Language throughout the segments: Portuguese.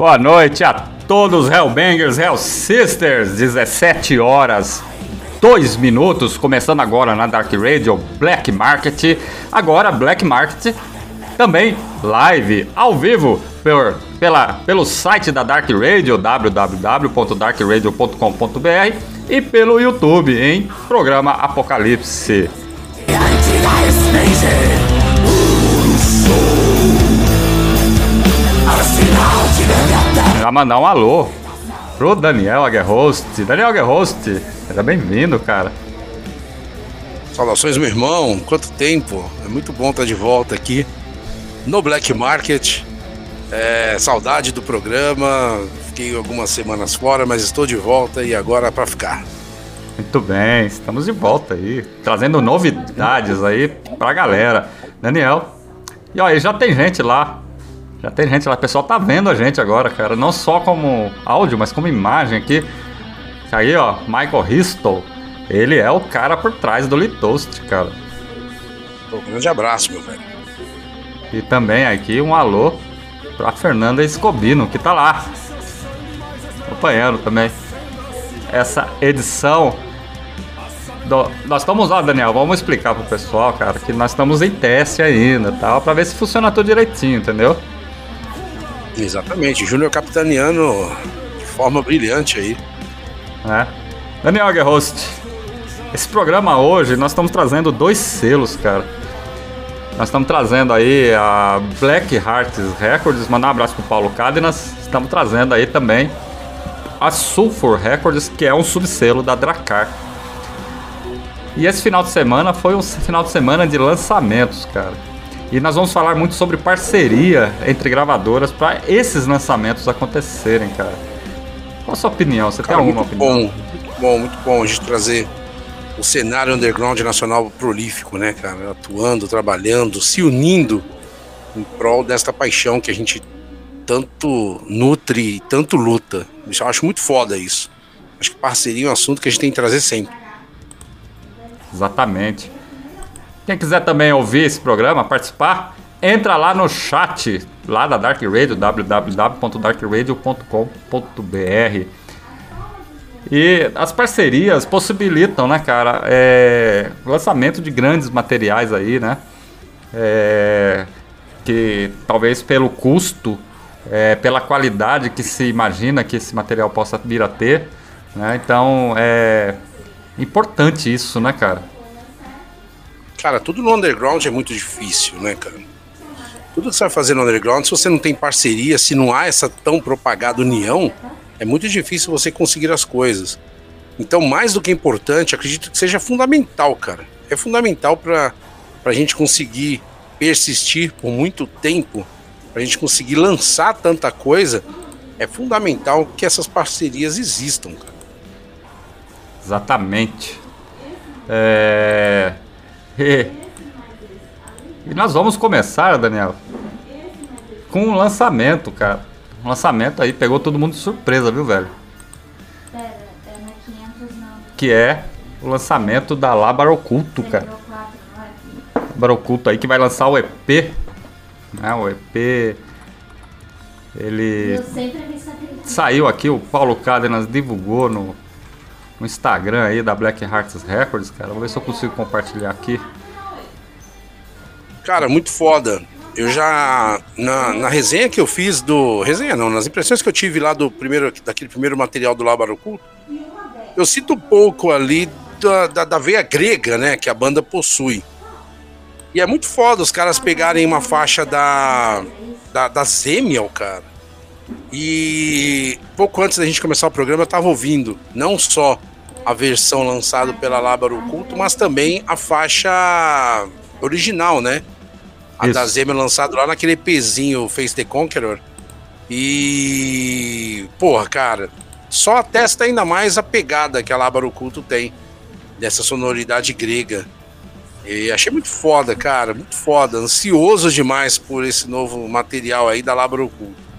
Boa noite a todos, Hellbangers, Hell Sisters, 17 horas 2 minutos, começando agora na Dark Radio Black Market. Agora Black Market também live, ao vivo, por, pela, pelo site da Dark Radio, www.darkradio.com.br e pelo YouTube em Programa Apocalipse. Mandar um alô pro Daniel Aguerhost. Daniel Aguerhost, seja bem-vindo, cara. Saudações, meu irmão. Quanto tempo? É muito bom estar de volta aqui no Black Market. É, saudade do programa. Fiquei algumas semanas fora, mas estou de volta e agora é para ficar. Muito bem, estamos de volta aí, trazendo novidades aí pra galera. Daniel, e olha, já tem gente lá já tem gente lá, o pessoal tá vendo a gente agora, cara. Não só como áudio, mas como imagem aqui. Aí, ó, Michael Ristol. Ele é o cara por trás do Litoast, cara. Um grande abraço, meu velho. E também aqui um alô pra Fernanda Escobino, que tá lá. Acompanhando também. Essa edição. Do... Nós estamos lá, Daniel. Vamos explicar pro pessoal, cara, que nós estamos em teste ainda, tal, pra ver se funciona tudo direitinho, entendeu? Exatamente, Júnior capitaneando de forma brilhante aí. É. Daniel Aguerhost, esse programa hoje nós estamos trazendo dois selos, cara. Nós estamos trazendo aí a Black Hearts Records, mandar um abraço pro Paulo Cádenas. Estamos trazendo aí também a Sulfur Records, que é um subselo da Dracar. E esse final de semana foi um final de semana de lançamentos, cara. E nós vamos falar muito sobre parceria entre gravadoras para esses lançamentos acontecerem, cara. Qual a sua opinião? Você cara, tem alguma muito opinião? Bom, muito bom, muito bom a gente trazer o cenário underground nacional prolífico, né, cara? Atuando, trabalhando, se unindo em prol desta paixão que a gente tanto nutre e tanto luta. Eu acho muito foda isso. Acho que parceria é um assunto que a gente tem que trazer sempre. Exatamente. Quem quiser também ouvir esse programa, participar, entra lá no chat lá da Dark Radio, www.darkradio.com.br. E as parcerias possibilitam, né, cara, é, lançamento de grandes materiais aí, né? É, que talvez pelo custo, é, pela qualidade que se imagina que esse material possa vir a ter, né? Então é importante isso, né, cara? Cara, tudo no underground é muito difícil, né, cara? Tudo que você vai fazer no underground, se você não tem parceria, se não há essa tão propagada união, é muito difícil você conseguir as coisas. Então, mais do que importante, acredito que seja fundamental, cara. É fundamental para a gente conseguir persistir por muito tempo, para a gente conseguir lançar tanta coisa. É fundamental que essas parcerias existam, cara. Exatamente. É... E nós vamos começar, Daniel, com um lançamento, cara. Um lançamento aí, pegou todo mundo de surpresa, viu, velho? Pera, é na 500 não. Que é o lançamento da Labar Oculto, cara. Labar Oculto aí que vai lançar o EP. Né, o EP. Ele saiu aqui, o Paulo Cádenas divulgou no, no Instagram aí da Black Hearts Records, cara. Vou ver se eu consigo compartilhar aqui. Cara, muito foda. Eu já. Na, na resenha que eu fiz do. Resenha não, nas impressões que eu tive lá do primeiro, daquele primeiro material do Lábaro Oculto, eu sinto um pouco ali da, da, da, veia grega, né? Que a banda possui. E é muito foda os caras pegarem uma faixa da. da, da Zemiel, cara. E pouco antes da gente começar o programa, eu tava ouvindo não só a versão lançada pela Lábaro Oculto, mas também a faixa original, né? A Isso. da Zemiel lançado lá naquele EPzinho Face the Conqueror. E. Porra, cara, só atesta ainda mais a pegada que a Lábaro Culto tem dessa sonoridade grega. E achei muito foda, cara, muito foda. Ansioso demais por esse novo material aí da Lábaro Culto.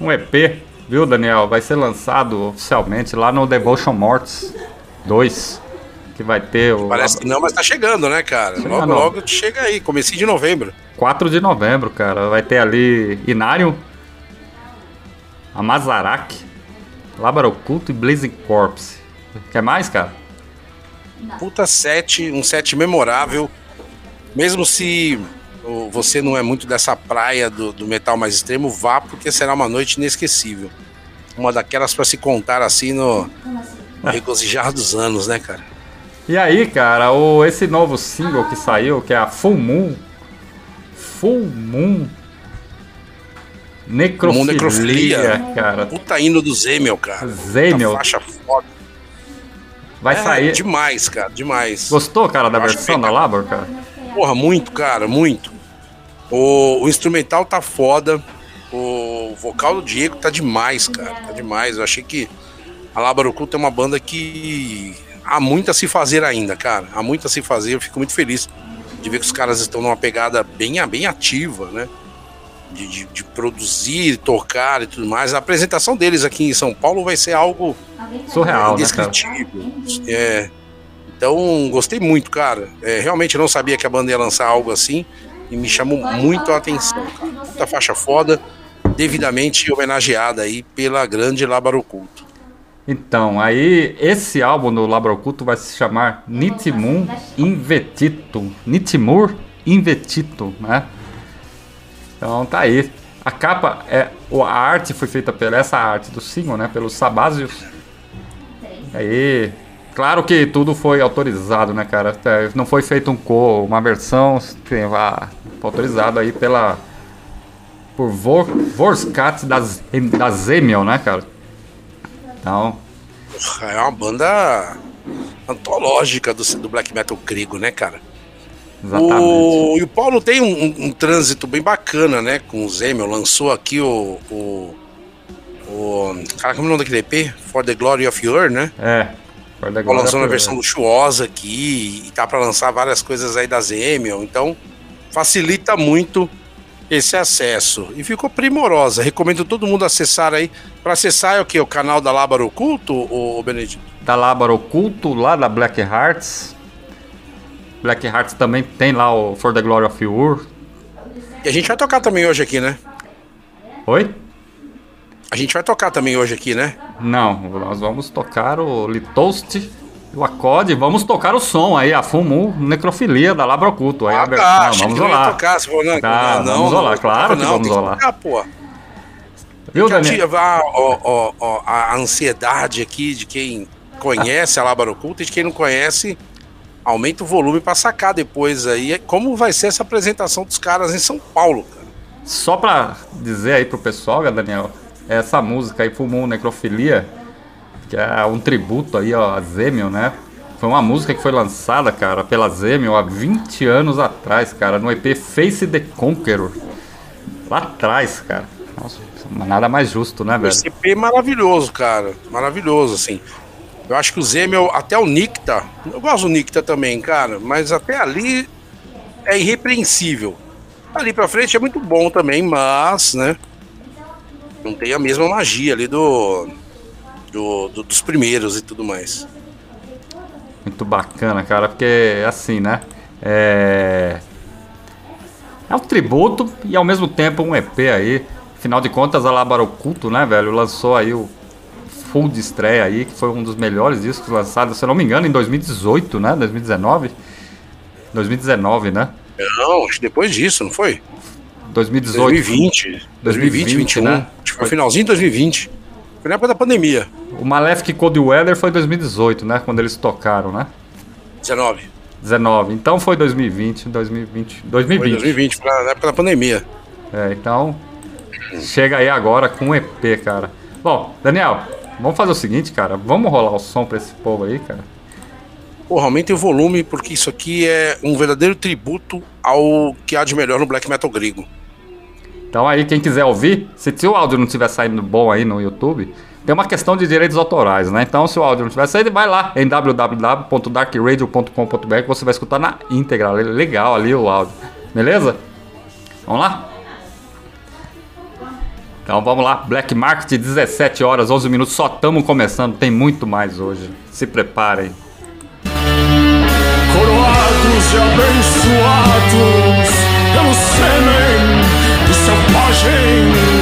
Um EP, viu, Daniel? Vai ser lançado oficialmente lá no Devotion Mortis 2. Que vai ter o. Parece que não, mas tá chegando, né, cara? Chega logo, logo chega aí, comecinho de novembro. 4 de novembro, cara. Vai ter ali Inário, Amazarac, Lábaro Oculto e Blazing Corpse. Quer mais, cara? Puta set, um set memorável. Mesmo se você não é muito dessa praia do, do metal mais extremo, vá porque será uma noite inesquecível. Uma daquelas para se contar assim no, regozijar dos anos, né, cara? E aí, cara, o, esse novo single que saiu, que é a Full Moon. Full Moon Necrofilia, necrofilia, cara. Puta hino do Zemel, cara. Zemel. faixa foda. Vai é, sair. Demais, cara, demais. Gostou, cara, da Eu versão da Labor, cara? Porra, muito, cara, muito. O, o, instrumental tá foda. O vocal do Diego tá demais, cara. Tá demais. Eu achei que a Labor Oculta é uma banda que há muito a se fazer ainda, cara. Há muito a se fazer. Eu fico muito feliz de ver que os caras estão numa pegada bem, bem ativa, né? de, de, de, produzir, tocar e tudo mais. A apresentação deles aqui em São Paulo vai ser algo surreal, né, é. Então, gostei muito, cara. É, realmente eu não sabia que a banda ia lançar algo assim e me chamou muito a atenção. Muita faixa foda, devidamente homenageada aí pela grande Labaroculto. Então, aí esse álbum do Labaroculto vai se chamar Nitimun Invetito. Nitimur Invetito, né? Então tá aí. A capa, é, a arte foi feita pela essa arte do single, né? Pelos Sabazios. Aí, claro que tudo foi autorizado, né, cara? Não foi feito um co, uma versão, foi autorizado aí pela por Vor, Vorskat das da Zemel, né, cara? Então, é uma banda antológica do, do black metal grego, né, cara? Exatamente. O, e o Paulo tem um, um, um, trânsito bem bacana, né? Com o Zemel. Lançou aqui o. o, o cara, como é o nome daquele EP? For the Glory of Your, né? É. Glory lançou uma versão luxuosa aqui. E tá para lançar várias coisas aí da Zemel. Então, facilita muito esse acesso. E ficou primorosa. Recomendo todo mundo acessar aí. Para acessar é o que? O canal da Lábaro Oculto, o Benedito? Da Lábaro Oculto, lá da Black Hearts. Black Hearts também tem lá o For the Glory of Ur. E a gente vai tocar também hoje aqui, né? Oi? A gente vai tocar também hoje aqui, né? Não, nós vamos tocar o Litoast o acorde, vamos tocar o som aí, a Fumu Necrofilia da Labroculto. Aí ah, a tá, não, vamos rolar. Tocar, se for, não, tá, não, vamos rolar, claro que vamos rolar. Tocar, pô. Viu, Daniel? A, a, a, a ansiedade aqui de quem conhece a Labroculto e de quem não conhece aumenta o volume para sacar depois aí como vai ser essa apresentação dos caras em São Paulo, cara. Só para dizer aí pro pessoal, Daniel, essa música aí, Fumou Necrofilia, que é um tributo aí ó, a Zemel, né? Foi uma música que foi lançada, cara, pela Zemel há 20 anos atrás, cara, no EP Face the Conqueror. Lá atrás, cara. Nossa, nada mais justo, né, velho? Esse EP é maravilhoso, cara. Maravilhoso, assim. Eu acho que o Zemel, até o Nicta, eu gosto do Nicta também, cara, mas até ali é irrepreensível. Ali pra frente é muito bom também, mas, né? Não tem a mesma magia ali do, do, do dos primeiros e tudo mais. Muito bacana, cara, porque é assim, né? É. É um tributo e ao mesmo tempo um EP aí. Afinal de contas, a Labar Oculto, né, velho? Lançou aí o full de estreia aí, que foi um dos melhores discos lançados, se eu não me engano, em 2018, né? 2019? 2019, né? Não, acho que depois disso, não foi? 2018. 2020. 2020, 2021. né? Acho que foi finalzinho de 2020. Foi na época da pandemia. O Malefic Cold Weather foi 2018, né? Quando eles tocaram, né? 19. 19. Então foi 2020, 2020. Foi 2020. 2020, foi na época da pandemia. É, então. Chega aí agora com um EP, cara. Bom, Daniel, vamos fazer o seguinte, cara. Vamos rolar o som pra esse povo aí, cara. Porra, aumentem o volume, porque isso aqui é um verdadeiro tributo ao que há de melhor no black metal grego. Então aí, quem quiser ouvir, se, se o áudio não estiver saindo bom aí no YouTube, tem uma questão de direitos autorais, né? Então, se o áudio não estiver saindo, vai lá em www.darkradio.com.br que você vai escutar na íntegra. Legal ali o áudio. Beleza? Vamos lá? Então vamos lá, Black Market, 17 horas, 11 minutos, só estamos começando, tem muito mais hoje. Se preparem. coroados e abençoados pelo selvagem.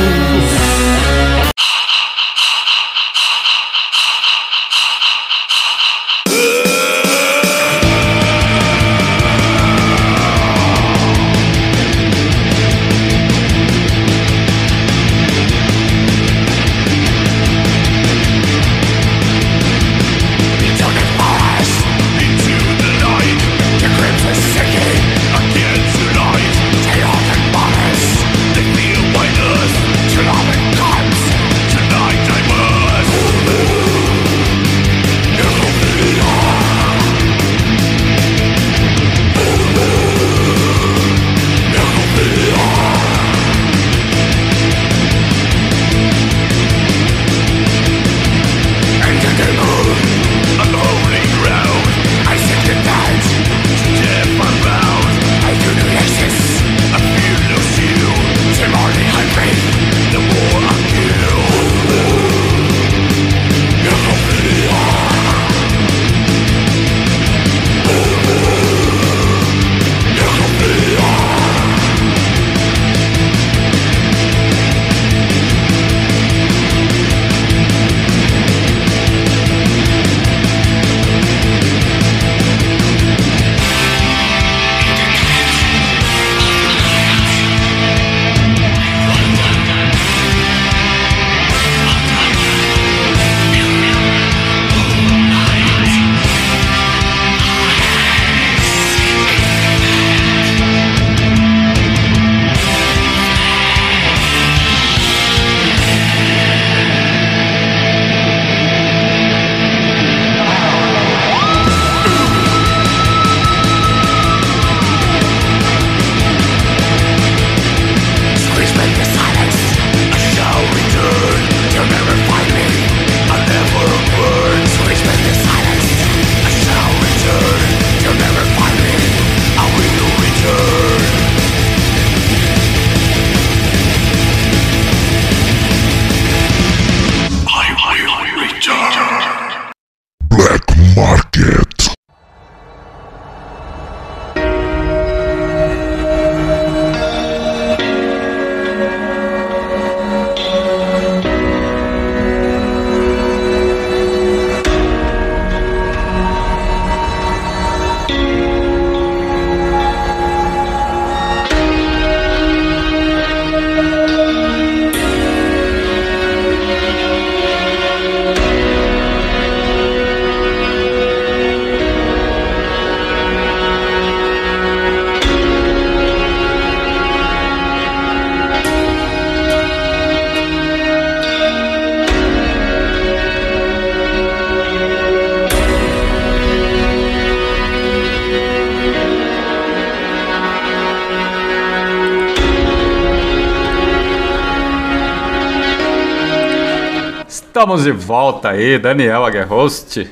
Estamos de volta aí, Daniel Aguerhost.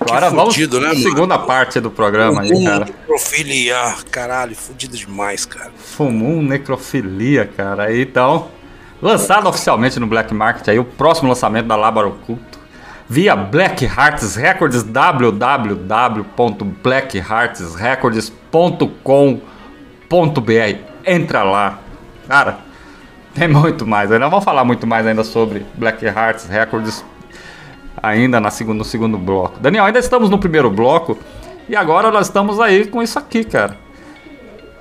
Agora vamos fudido, né, pra mano? segunda parte do programa aí, cara. Necrofilia, caralho, fudido demais, cara. Fumum Necrofilia, cara. Então, lançado oficialmente no Black Market aí, o próximo lançamento da Lábar Oculto. Via Black Hearts Records, www.blackheartsrecords.com.br. Entra lá. Cara, tem muito mais. Ainda vamos falar muito mais ainda sobre Black Hearts Records ainda na segundo, no segundo bloco. Daniel, ainda estamos no primeiro bloco E agora nós estamos aí com isso aqui, cara.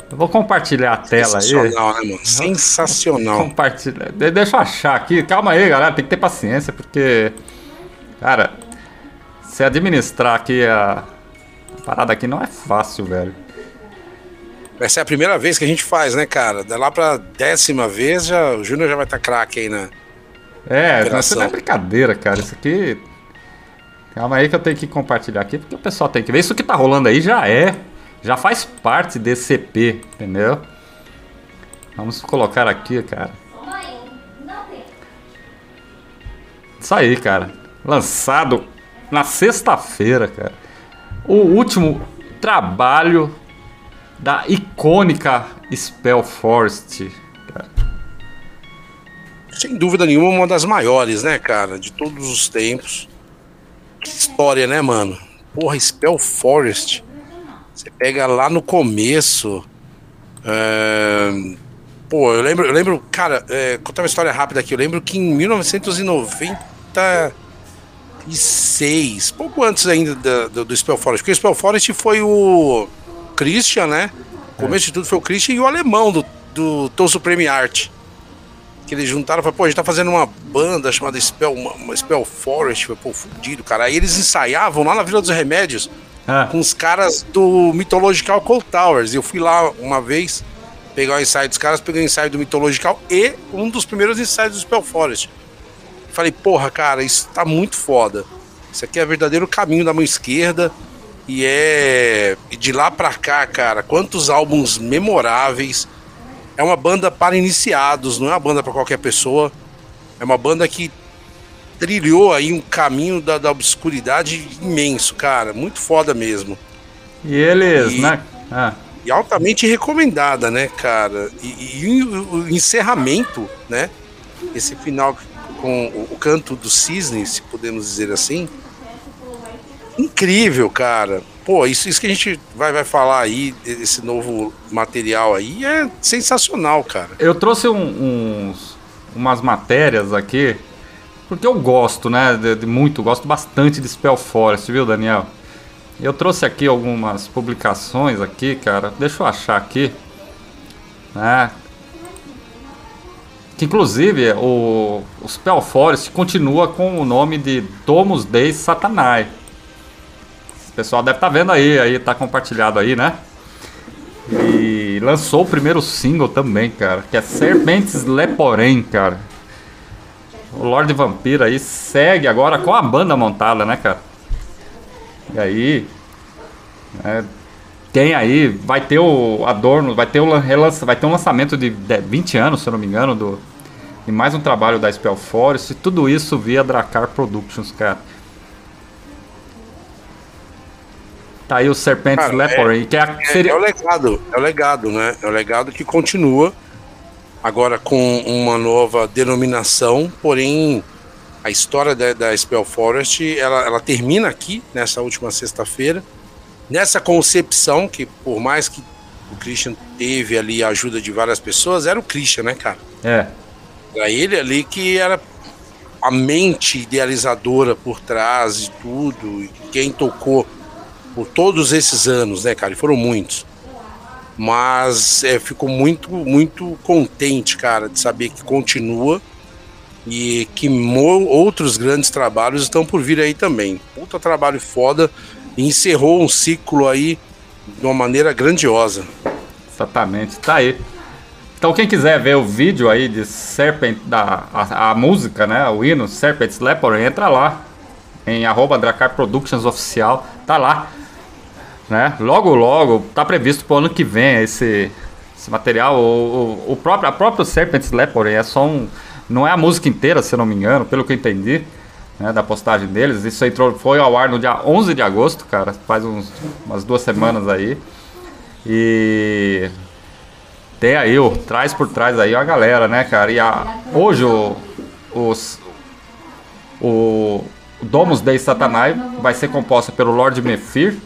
Eu vou compartilhar a tela aí. Sensacional, né, mano? Sensacional. Compartilha. De- Deixa eu achar aqui. Calma aí, galera. Tem que ter paciência, porque. Cara, se administrar aqui a, a parada aqui não é fácil, velho. Vai ser a primeira vez que a gente faz, né, cara? Da lá pra décima vez, já, o Júnior já vai estar craque aí, né? É, isso não é brincadeira, cara. Isso aqui. Calma aí que eu tenho que compartilhar aqui, porque o pessoal tem que ver. Isso que tá rolando aí já é. Já faz parte desse EP, entendeu? Vamos colocar aqui, cara. Isso aí, cara. Lançado na sexta-feira, cara. O último trabalho da icônica Spell Forest. Cara. Sem dúvida nenhuma, uma das maiores, né, cara? De todos os tempos. Que história, né, mano? Porra, Spell Forest. Você pega lá no começo. é, Pô, eu lembro, eu lembro, cara, é, contar uma história rápida aqui. Eu lembro que em 1996, pouco antes ainda da- do, do Spell Forest, porque o Spell Forest foi o Christian, né? O começo de tudo foi o Christian e o alemão do, do Tom Supreme Art que eles juntaram e falaram, pô, a gente tá fazendo uma banda chamada Spell, uma, uma Spell Forest, foi, pô, fudido, cara. Aí eles ensaiavam lá na Vila dos Remédios Ah, com os caras do Mythological Cold Towers. Eu fui lá uma vez pegar o ensaio dos caras, peguei o ensaio do Mythological e um dos primeiros ensaios do Spell Forest. Falei, porra, cara, isso tá muito foda. Isso aqui é verdadeiro caminho da mão esquerda. E é. De lá pra cá, cara, quantos álbuns memoráveis. É uma banda para iniciados, não é uma banda para qualquer pessoa. É uma banda que trilhou aí um caminho da, da obscuridade imenso, cara. Muito foda mesmo. e eles, E- né? Ah, E altamente recomendada, né, cara? E, e o, encerramento, né? Esse final com o canto do cisne, se podemos dizer assim. Incrível, cara. Pô, isso, isso que a gente vai, vai falar aí, esse novo material aí, é sensacional, cara. eu trouxe um- uns, umas matérias aqui, porque eu gosto, né? De, de muito, gosto bastante de Spell Forest, viu, Daniel? Eu trouxe aqui algumas publicações aqui, cara. Deixa eu achar aqui. Né? Que inclusive o, o Spell Forest continua com o nome de Domus Dei Satanai. Pessoal deve estar vendo aí, aí tá compartilhado aí, né? E lançou o primeiro single também, cara, que é Serpentes Leporém, cara. O Lord Vampiro aí segue agora com a banda montada, né, cara? E aí, né, tem aí, vai ter o Adorno, vai ter o vai ter um lançamento de de 20 anos, se eu não me engano, do e mais um trabalho da Spell Forest, e tudo isso via Dracar Productions, cara. Tá aí o Serpentes Cara, Leporém, que é, a- É, é o legado, é o legado, né? É o legado que continua agora com uma nova denominação, porém a história da, da Spell Forest ela, ela termina aqui nessa última sexta-feira nessa concepção que por mais que o Christian teve ali a ajuda de várias pessoas era o Christian, né, cara? é, Era ele ali que era a mente idealizadora por trás de tudo, e quem tocou por todos esses anos, né, cara? E foram muitos. Mas é, fico muito, muito contente, cara, de saber que continua e que outros grandes trabalhos estão por vir aí também. Puta trabalho foda. E encerrou um ciclo aí de uma maneira grandiosa. exatamente, tá aí. Então quem quiser ver o vídeo aí de Serpent, da, a, a música, né, o hino Serpents Leopard, entra lá em arroba Dracar Productions Oficial, tá lá. Né? Logo, logo, tá previsto pro ano que vem esse, esse material. O, o, o próprio, a própria Serpents Leopard é só um. Não é a música inteira, se eu não me engano, pelo que eu entendi, né, da postagem deles. Isso entrou, foi ao ar no dia 11 de agosto, cara, faz uns, umas duas semanas aí. E tem aí, o, traz por trás aí a galera, né, cara? E a, hoje o, os, o, o Domus Dei Satanai vai ser composta pelo Lord Mephir,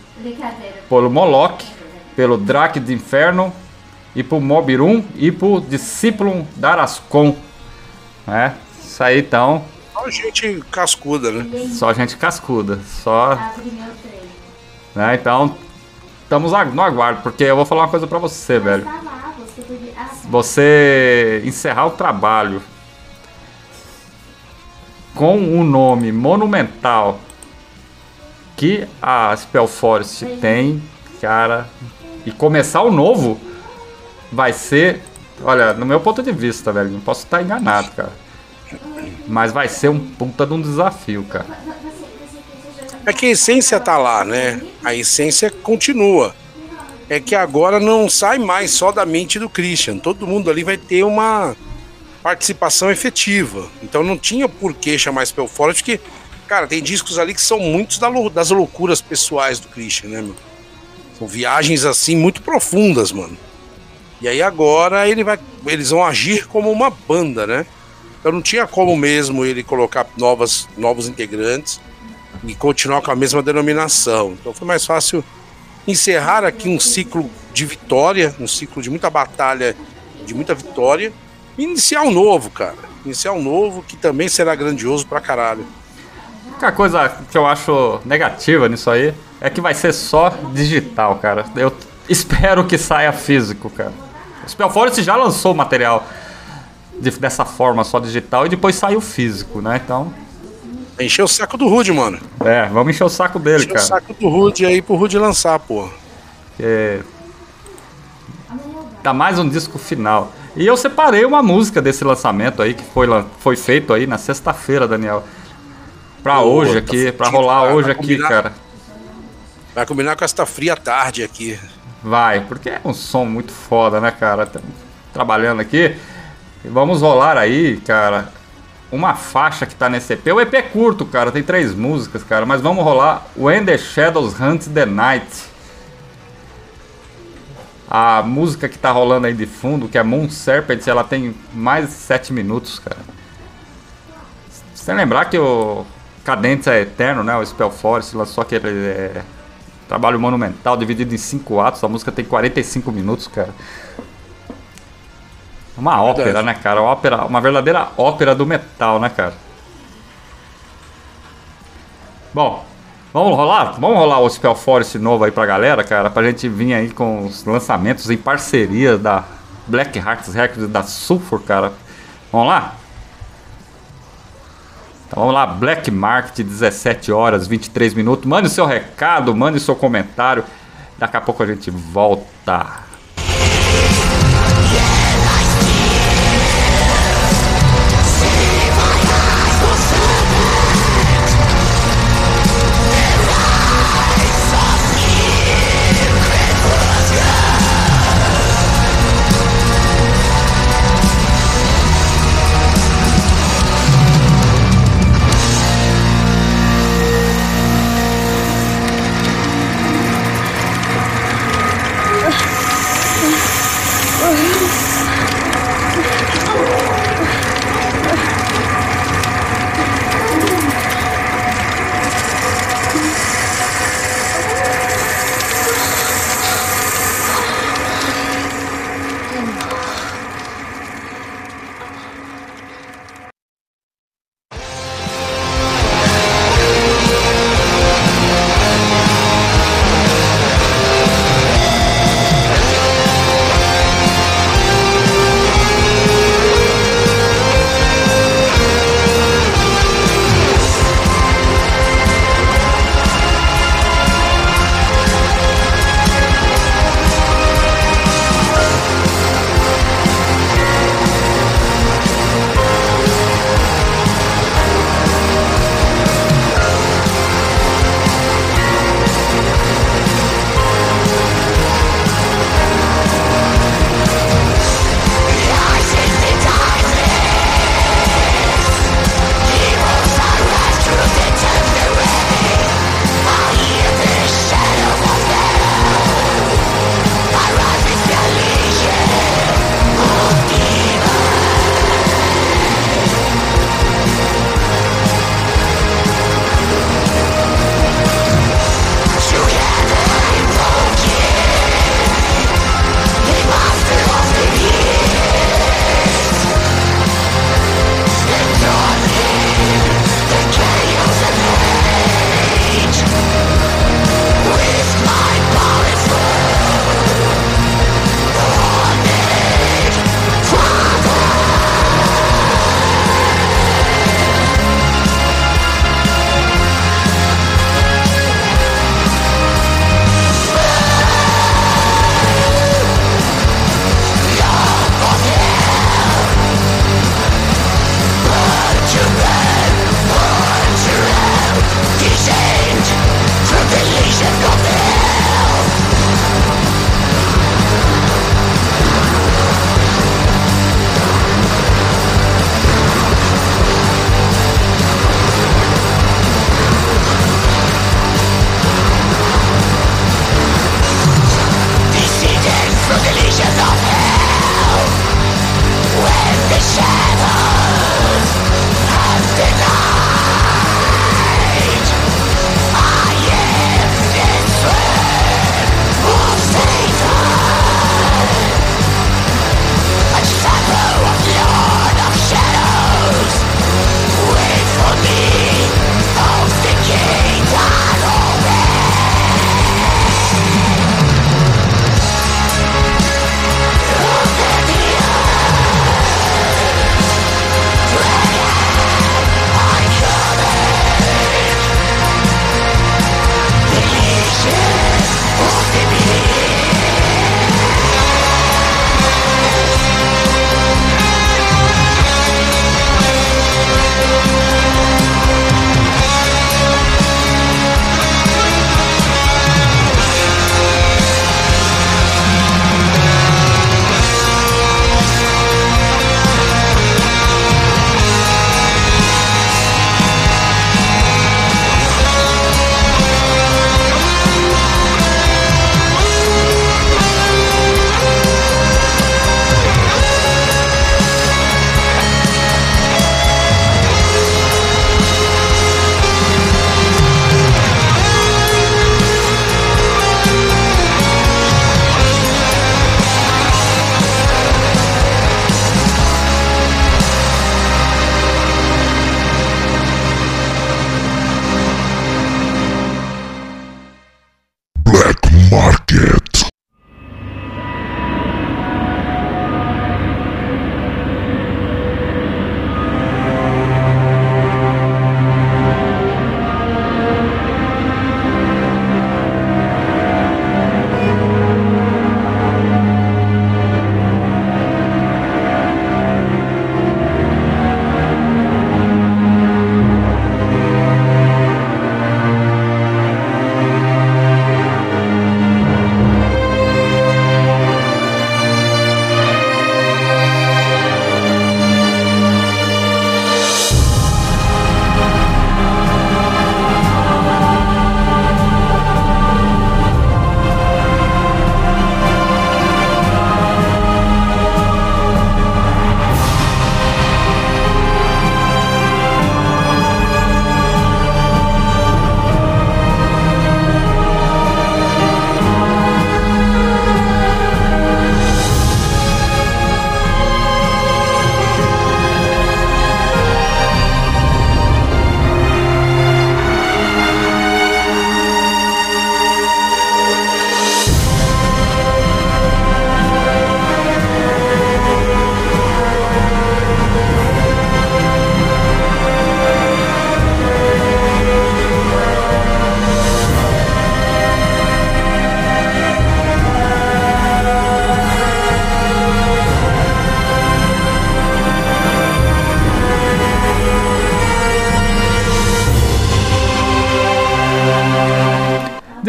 pelo Moloch, pelo Drake de Inferno, e por Mobirum e por Discípulo Darascon. Né? Isso aí então, Só gente cascuda, né? só gente cascuda, só né? Então, estamos no aguardo, porque eu vou falar uma coisa pra você, velho. Você encerrar o trabalho com um nome monumental que a Spellforce tem, cara, e começar o novo vai ser, olha, no meu ponto de vista, velho, não posso estar enganado, cara. Mas vai ser um puta de um desafio, cara. É que a essência tá lá, né? A essência continua. É que agora não sai mais só da mente do Christian. Todo mundo ali vai ter uma participação efetiva. Então não tinha por que chamar Spellforce, porque, cara, tem discos ali que são muitos das loucuras pessoais do Christian, né, meu? São viagens assim muito profundas, mano. E aí agora ele vai, eles vão agir como uma banda, né? Então não tinha como mesmo ele colocar novas, novos integrantes e continuar com a mesma denominação. Então foi mais fácil encerrar aqui um ciclo de vitória, um ciclo de muita batalha, de muita vitória, e iniciar um novo, cara. Iniciar um novo que também será grandioso pra caralho. Única coisa que eu acho negativa nisso aí é que vai ser só digital, cara. Eu espero que saia físico, cara. O Spellforce já lançou o material de- dessa forma só digital e depois saiu físico, né? Então, Encher o saco do Rude, mano. é, vamos encher o saco dele, Encher o cara. saco do Rude aí pro Rude lançar, pô. Porque Tá mais um disco final. E eu separei uma música desse lançamento aí que foi, foi feito aí na sexta-feira, Daniel. Pra Boa, hoje tá aqui, pra fudido, rolar cara, hoje aqui, cara. Vai combinar com esta fria tarde aqui. Vai, porque é um som muito foda, né, cara? Tamo trabalhando aqui. E vamos rolar aí, cara, uma faixa que tá nesse EP. O EP é curto, cara, tem três músicas, cara, mas vamos rolar When the Shadows Hunt the Night. A música que tá rolando aí de fundo, que é Moon Serpent, ela tem mais de sete minutos, cara. Sem lembrar que o Cadência é Eterno, né? O Spellforce lançou aquele é, trabalho monumental dividido em cinco atos. A música tem 45 minutos, cara. Uma ópera, né, cara? Uma, ópera, uma verdadeira ópera do metal, né, cara? Bom, vamos rolar? Vamos rolar o Spellforce novo aí pra galera, cara, pra gente vir aí com os lançamentos em parceria da Black Hearts Records da Sulfur, cara. Vamos lá? Então vamos lá, Black Market, 17 horas, 23 minutos. Mande seu recado, mande seu comentário. Daqui a pouco a gente volta.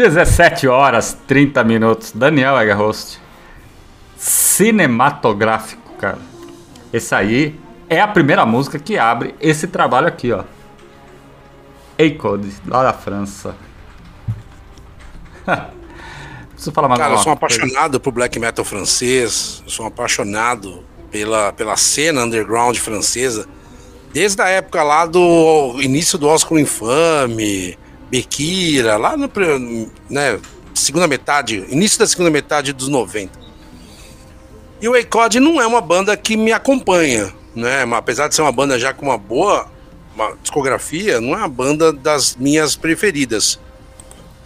17 horas 30 minutos. Daniel Egerhost. Cinematográfico, cara. Esse aí é a primeira música que abre esse trabalho aqui, ó. A-Code, lá da França. Preciso falar mais Cara, eu sou um apaixonado por black metal francês, eu sou um apaixonado pela, pela cena underground francesa, desde a época lá do início do Oscar Infame, Bekira, lá no né, segunda metade, início da segunda metade dos 90. E o Eicode não é uma banda que me acompanha, né? Mas apesar de ser uma banda já com uma boa uma discografia, não é uma banda das minhas preferidas.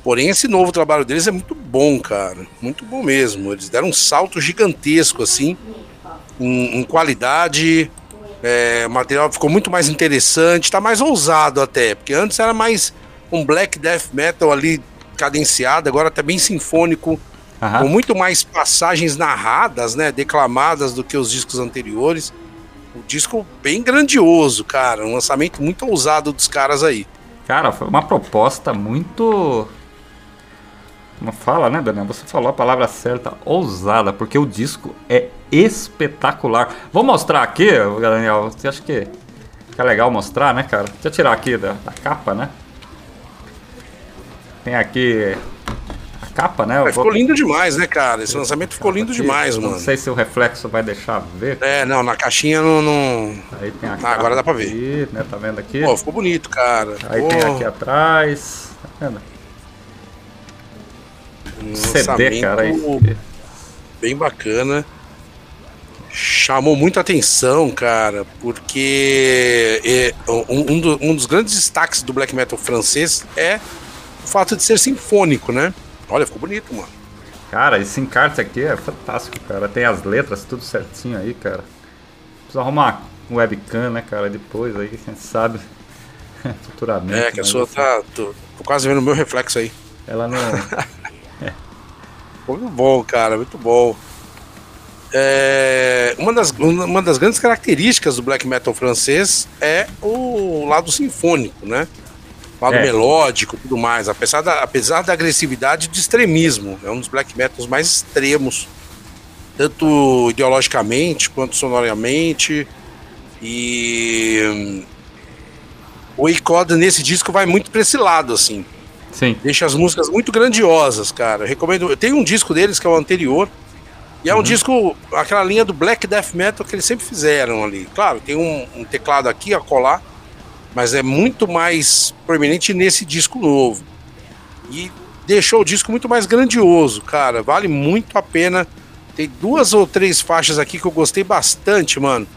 Porém, esse novo trabalho deles é muito bom, cara. Muito bom mesmo. Eles deram um salto gigantesco, assim, em, em qualidade. É, o material ficou muito mais interessante, tá mais ousado até, porque antes era mais um black death metal ali cadenciado, agora tá bem sinfônico, Aham. com muito mais passagens narradas, né, declamadas do que os discos anteriores. O disco bem grandioso, cara, um lançamento muito ousado dos caras aí. Cara, foi uma proposta muito. Como fala, né, Daniel? Você falou a palavra certa, ousada, porque o disco é espetacular. Vou mostrar aqui, Daniel. Você acha que que é legal mostrar, né, cara? Deixa eu tirar aqui da, da capa, né? Tem aqui a capa, né? Mas vou- ficou lindo demais, né, cara? Esse lançamento ficou lindo aqui. demais, Eu mano. Não sei se o reflexo vai deixar ver. É, não, na caixinha não. não... Aí tem a Ah, agora dá pra ver. aqui, né? Tá vendo aqui? Pô, ficou bonito, cara. Aí Pô, tem aqui atrás. Tá vendo? um CD, lançamento cara. Aí. Bem bacana. Chamou muita atenção, cara, porque é, um, um do- um dos grandes destaques do black metal francês é fato de ser sinfônico, né? Olha, ficou bonito, mano. Cara, esse encarte aqui é fantástico, cara. Tem as letras tudo certinho aí, cara. Precisa arrumar um webcam, né, cara? Depois aí, quem sabe. Futuramente. É, que a sua assim, tá. Tô, tô quase vendo o meu reflexo aí. Ela não. Muito bom, cara, muito bom. É, uma, das, uma das grandes características do black metal francês é o lado sinfônico, né? Lado É. melódico e tudo mais. Apesar da, apesar da agressividade e do extremismo. É um dos black metals mais extremos, tanto ideologicamente quanto sonoramente. E. hum, O Eicode nesse disco vai muito pra esse lado, assim Sim. deixa as músicas muito grandiosas, cara. Eu recomendo. Tem um disco deles que é o anterior. E é um disco, aquela linha do Black Death Metal que eles sempre fizeram ali. Claro, tem um, um teclado aqui a colar, mas é muito mais proeminente nesse disco novo. E deixou o disco muito mais grandioso, cara. Vale muito a pena. Tem duas ou três faixas aqui que eu gostei bastante, mano.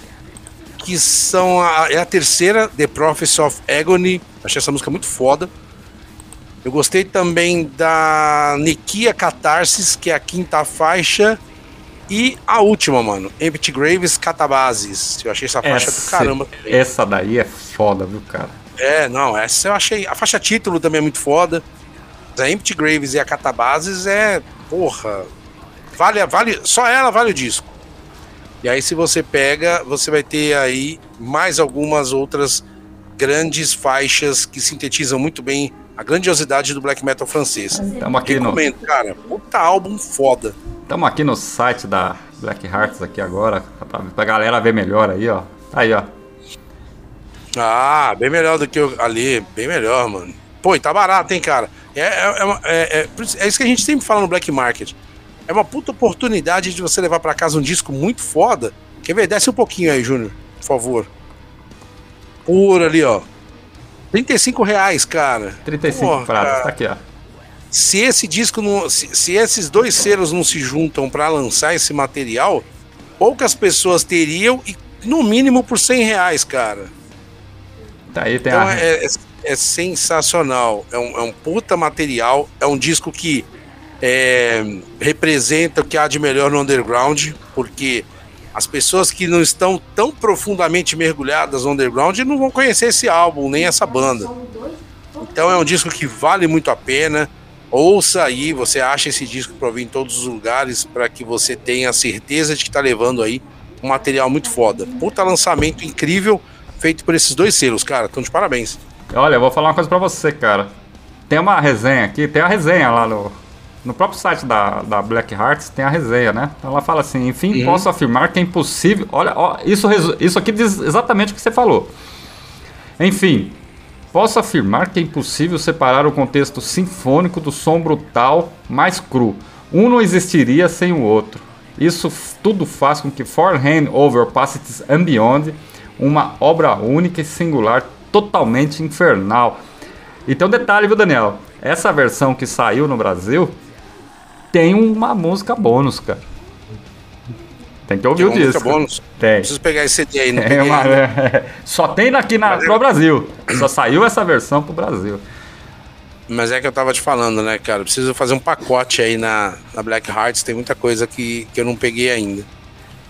Que são a, é a terceira, The Prophecy of Agony. Achei essa música muito foda. Eu gostei também da Nikia Catarsis, que é a quinta faixa. E a última, mano, Empty Graves Catabases. Eu achei essa faixa do caramba também. essa daí é foda, viu, cara? É, não, essa eu achei. A faixa título também é muito foda. A Empty Graves e a Catabases é. Porra. Vale, vale, só ela vale o disco. E aí, se você pega, você vai ter aí mais algumas outras grandes faixas que sintetizam muito bem a grandiosidade do black metal francês. Estamos aqui, no, Recomendo, cara. Puta álbum foda. tamo aqui no site da Black Hearts aqui agora, pra, pra galera ver melhor aí, ó. Aí, ó. Ah, bem melhor do que eu, ali, bem melhor, mano. Pô, e tá barato, hein, cara? É, é, é, é- é- isso- é que a gente sempre fala no Black Market. É uma puta oportunidade de você levar pra casa um disco muito foda. Quer ver? Desce um pouquinho aí, Júnior, por favor. Por ali, ó. 35 reais, cara. 35 Porra, pratas, cara. tá aqui, ó. Se esse disco não. Se, se esses dois selos não se juntam pra lançar esse material, poucas pessoas teriam e no mínimo por 100 reais, cara. Tá aí, tem Então a. é, é- é sensacional. É um, é um puta material. É um disco que é, representa o que há de melhor no underground, porque as pessoas que não estão tão profundamente mergulhadas no underground não vão conhecer esse álbum, nem essa banda. Então é um disco que vale muito a pena. Ouça aí, você acha esse disco para ouvir em todos os lugares para que você tenha certeza de que tá levando aí um material muito foda. Puta lançamento incrível feito por esses dois selos, cara. Então de parabéns. Olha, eu vou falar uma coisa pra você, cara. tem uma resenha aqui, tem a resenha lá no, no próprio site da, da Black Hearts, tem a resenha, né? Então ela fala assim: enfim, posso afirmar que é impossível. Olha, ó, isso, isso aqui diz exatamente o que você falou. Enfim, posso afirmar que é impossível separar o contexto sinfônico do som brutal mais cru. Um não existiria sem o outro. Isso tudo faz com que For Hand Over Passages and Beyond, uma obra única e singular, totalmente infernal. E tem um detalhe, viu, Daniel? Essa versão que saiu no Brasil tem uma música bônus, cara. Tem que ouvir Tem o disco. bônus? Tem. Preciso pegar esse CD aí, não É uma- é, só tem aqui na, Mas pro Brasil. Só saiu essa versão pro Brasil. Mas é que eu tava te falando, né, cara? Preciso fazer um pacote aí na, na Black Hearts. Tem muita coisa que, que eu não peguei ainda.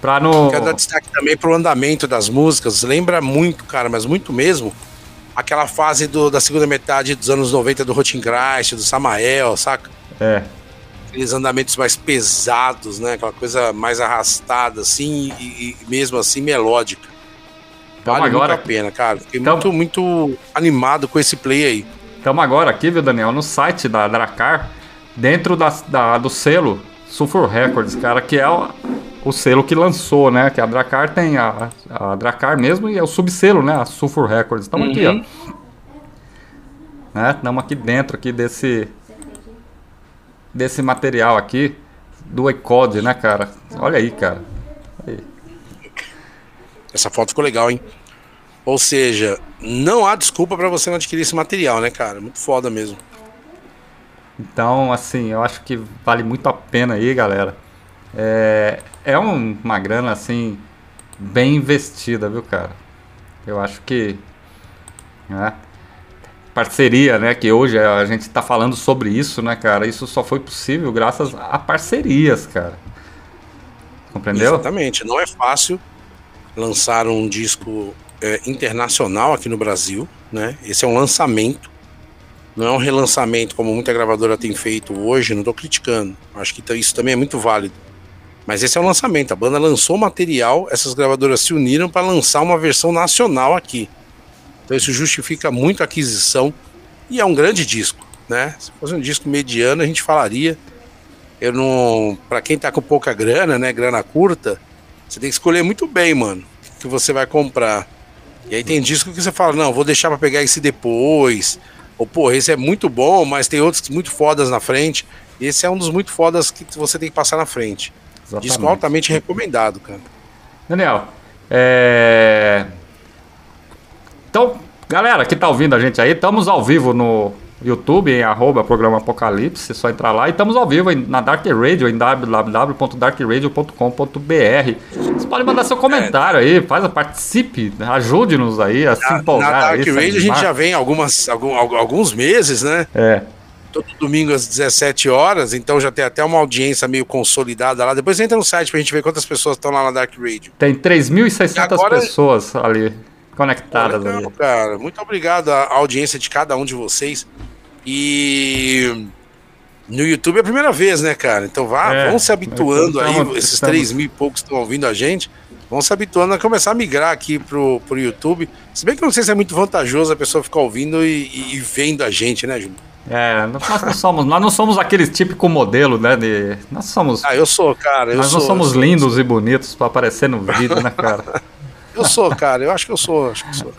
Pra no. Quero dar destaque também pro andamento das músicas. Lembra muito, cara, mas muito mesmo, aquela fase do- da segunda metade dos anos 90 do Rotingreist, do Samael, saca? É. Aqueles andamentos mais pesados, né? Aquela coisa mais arrastada, assim, e, e mesmo assim melódica. Vale agora- muito a pena, cara. Fiquei Então- muito, muito animado com esse play aí. Estamos agora aqui, viu, Daniel, no site da Dracar, dentro da, da- do selo Sulfur Records, cara, que é o, o selo que lançou, né? Que a Dracar tem a, a Dracar mesmo e é o subselo, né? A Sulfur Records. Estamos aqui, Uhum. ó. Né? Estamos aqui dentro aqui desse desse material aqui do ECOD, né, cara? Olha aí, cara. Essa foto ficou legal, hein? Ou seja, não há desculpa pra você não adquirir esse material, né, cara? Muito foda mesmo. Então, assim, eu acho que vale muito a pena aí, galera. É, é um- uma grana, assim, bem investida, viu, cara? Eu acho que. Né? Parceria, né? Que hoje a gente tá falando sobre isso, né, cara? Isso só foi possível graças a parcerias, cara. Compreendeu? Exatamente. Não é fácil lançar um disco é, internacional aqui no Brasil, né? Esse é um lançamento. Não é um relançamento como muita gravadora tem feito hoje, não tô criticando. Acho que tá- isso também é muito válido. Mas esse é um lançamento. A banda lançou material, essas gravadoras se uniram para lançar uma versão nacional aqui. Então isso justifica muito a aquisição e é um grande disco, né? Se fosse um disco mediano, a gente falaria. Eu não, para quem tá com pouca grana, né, grana curta, você tem que escolher muito bem, mano, o que você vai comprar. E aí tem disco que você fala, não, vou deixar para pegar esse depois. Ou, pô, esse é muito bom, mas tem outros muito fodas na frente. Esse é um dos muito fodas que você tem que passar na frente. Disco Exatamente. altamente recomendado, cara. Daniel, é... Então, galera que tá ouvindo a gente aí, estamos ao vivo no YouTube, em arroba programa Apocalipse, é só entrar lá. E estamos ao vivo na Dark Radio, em www.darkradio.com.br. Você pode mandar seu comentário aí, faz, participe, ajude-nos aí a se Na, empolgar. na Dark aí, se Radio a gente já vem algumas, algum- alguns meses, né? É, todo domingo às 17 horas, então já tem até uma audiência meio consolidada lá. Depois entra no site pra gente ver quantas pessoas estão lá na Dark Radio. tem 3.600 E agora- pessoas ali conectadas ali. cara. Muito obrigado à audiência de cada um de vocês. E no YouTube é a primeira vez, né, cara? Então vá, É, vão se habituando aí, estamos- esses estamos- 3 mil e poucos que estão ouvindo a gente. Vão se habituando a começar a migrar aqui pro, pro YouTube. Se bem que eu não sei se é muito vantajoso a pessoa ficar ouvindo e, e- vendo a gente, né, Júlio? É, nós não somos, nós não somos aqueles típico modelo, né? De, nós somos, Ah, eu sou, cara. Eu nós sou, não somos eu sou- lindos e bonitos pra aparecer no vídeo, né, cara? Eu sou, cara. Eu acho que eu sou, acho que eu sou.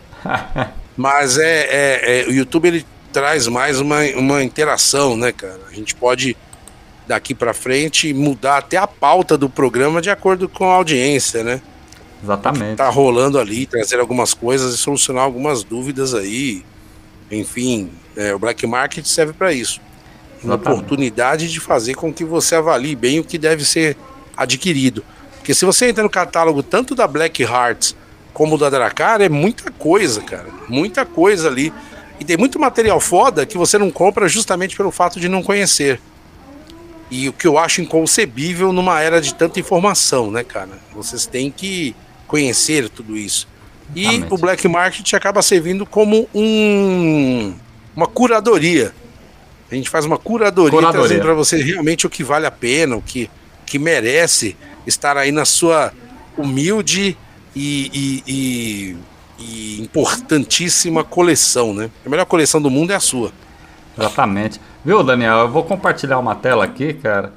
Mas é, é- é- o YouTube ele traz mais uma, uma interação, né, cara? A gente pode daqui pra frente mudar até a pauta do programa de acordo com a audiência, né? Exatamente. Tá rolando ali, trazer algumas coisas e solucionar algumas dúvidas aí. Enfim, é, o Black Market serve para isso. Uma Exatamente. oportunidade de fazer com que você avalie bem o que deve ser adquirido. Porque se você entra no catálogo tanto da Black Hearts como da Dracar, é muita coisa, cara. Muita coisa ali. E tem muito material foda que você não compra justamente pelo fato de não conhecer. E o que eu acho inconcebível numa era de tanta informação, né, cara? Vocês têm que conhecer tudo isso. E o Black Market acaba servindo como um uma curadoria. A gente faz uma curadoria, Curadoria. trazendo para você realmente o que vale a pena, o que, que merece estar aí na sua humilde e, e- e- e importantíssima coleção, né? A melhor coleção do mundo é a sua. Exatamente. Viu, Daniel? Eu vou compartilhar uma tela aqui, cara.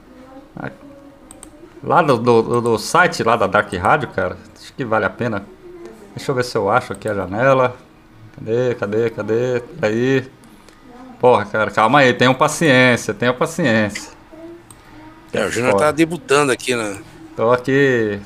Lá do, do, do site lá da Dark Rádio, cara. Acho que vale a pena. Deixa eu ver se eu acho aqui a janela. Cadê, cadê, cadê? Aí. Porra, cara, calma aí. Tenham paciência, tenham paciência. É, o Júnior tá debutando aqui na. Tô aqui.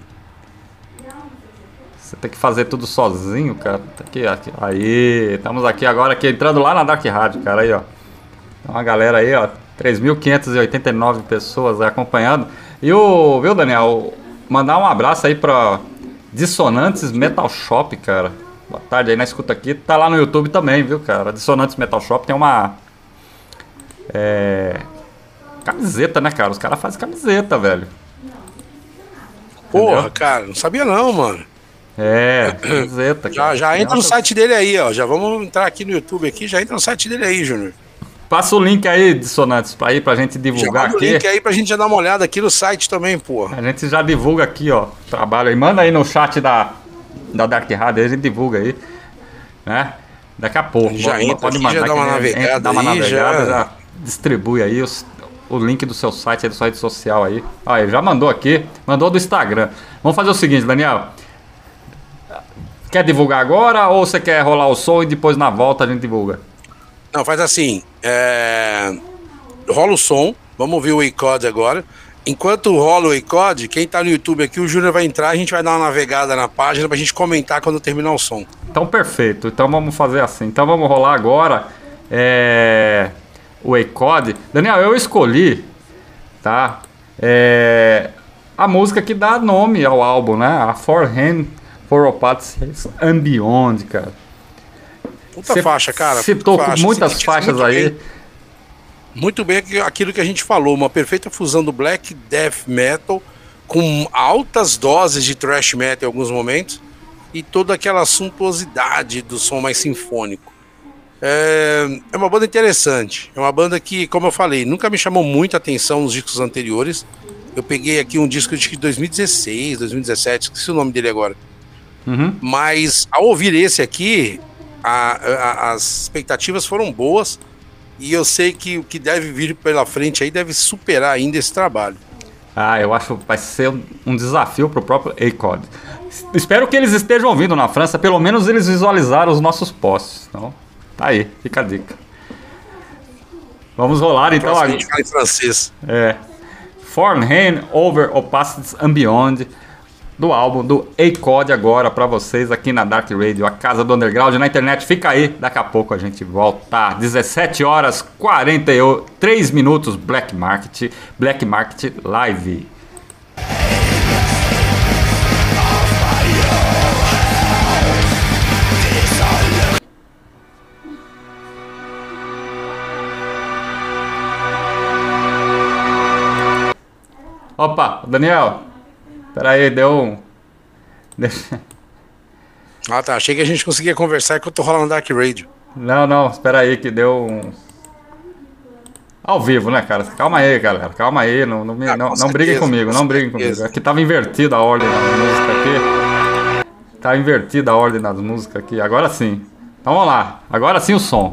Você tem que fazer tudo sozinho, cara. Tá aqui, aqui. Aí, estamos aqui agora aqui entrando lá na Dark Rádio, cara. Aí, ó. Tem uma galera aí, ó. 3.589 pessoas acompanhando. E o, viu, Daniel? Mandar um abraço aí pra Dissonantes Metal Shop, cara. Boa tarde aí na escuta aqui. Tá lá no YouTube também, viu, cara? Dissonantes Metal Shop tem uma. É. Camiseta, né, cara? Os caras fazem camiseta, velho. Porra, Entendeu? cara, não sabia não, mano. É, camiseta. Já, já entra no site dele aí, ó. Já vamos entrar aqui no YouTube aqui, já entra no site dele aí, Júnior. Passa o link aí, Dissonantes, pra ir pra gente Já divulgar o aqui. link aí pra gente já dar uma olhada aqui no site também, porra. A gente já divulga aqui, ó, o trabalho aí. Manda aí no chat da, da Dark Rádio, aí a gente divulga aí, né? Daqui a pouco. Já Pode- entra pode aqui, mandar já dá uma navegada entra, dá uma aí, navegada, já- já distribui aí os- o link do seu site, aí da sua rede social aí. Aí, já mandou aqui, mandou do Instagram. Vamos fazer o seguinte, Daniel. Quer divulgar agora ou você quer rolar o som e depois na volta a gente divulga? Não, faz assim. é, Rola o som. Vamos ouvir o iCode agora. Enquanto rola o iCode, quem tá no YouTube aqui, o Júnior vai entrar, a gente vai dar uma navegada na página pra gente comentar quando terminar o som. Então, perfeito. Então, vamos fazer assim. Então, vamos rolar agora é, o E-Code. Daniel, eu escolhi, tá? É, a música que dá nome ao álbum, né? A Forehand for and Beyond, cara. Puta Você faixa, cara. Citou faixa. muitas faixas muito aí. bem. Muito bem aqui- aquilo que a gente falou, uma perfeita fusão do black death metal com altas doses de thrash metal em alguns momentos e toda aquela suntuosidade do som mais sinfônico. É, é uma banda interessante. É uma banda que, como eu falei, nunca me chamou muita atenção nos discos anteriores. Eu peguei aqui um disco de 2016, 2017, esqueci o nome dele agora. Uhum. Mas ao ouvir esse aqui, a- a- as expectativas foram boas e eu sei que o que deve vir pela frente aí deve superar ainda esse trabalho. Ah, eu acho que vai ser um- desafio pro próprio A-Code. Espero que eles estejam ouvindo na França, pelo menos eles visualizaram os nossos posts. Então, tá aí, fica a dica. Vamos rolar então agora. em francês. É. Forehand Over Opacities and Beyond do álbum do A-Code agora pra vocês aqui na Dark Radio, a casa do underground na internet. Fica aí, daqui a pouco a gente volta. 17 horas 43 minutos Black Market, Black Market Live. Opa, Daniel. Pera aí, deu um. Ah tá, achei que a gente conseguia conversar enquanto rola no Dark Radio. Não, não, espera aí que deu um. Ao vivo, né, cara? Calma aí, galera. Calma aí. Não, não, me- Ah, não, não briguem comigo, com não briguem comigo. Aqui tava invertida a ordem das músicas aqui. Tá invertida a ordem das músicas aqui. Agora sim. Então vamos lá. Agora sim o som.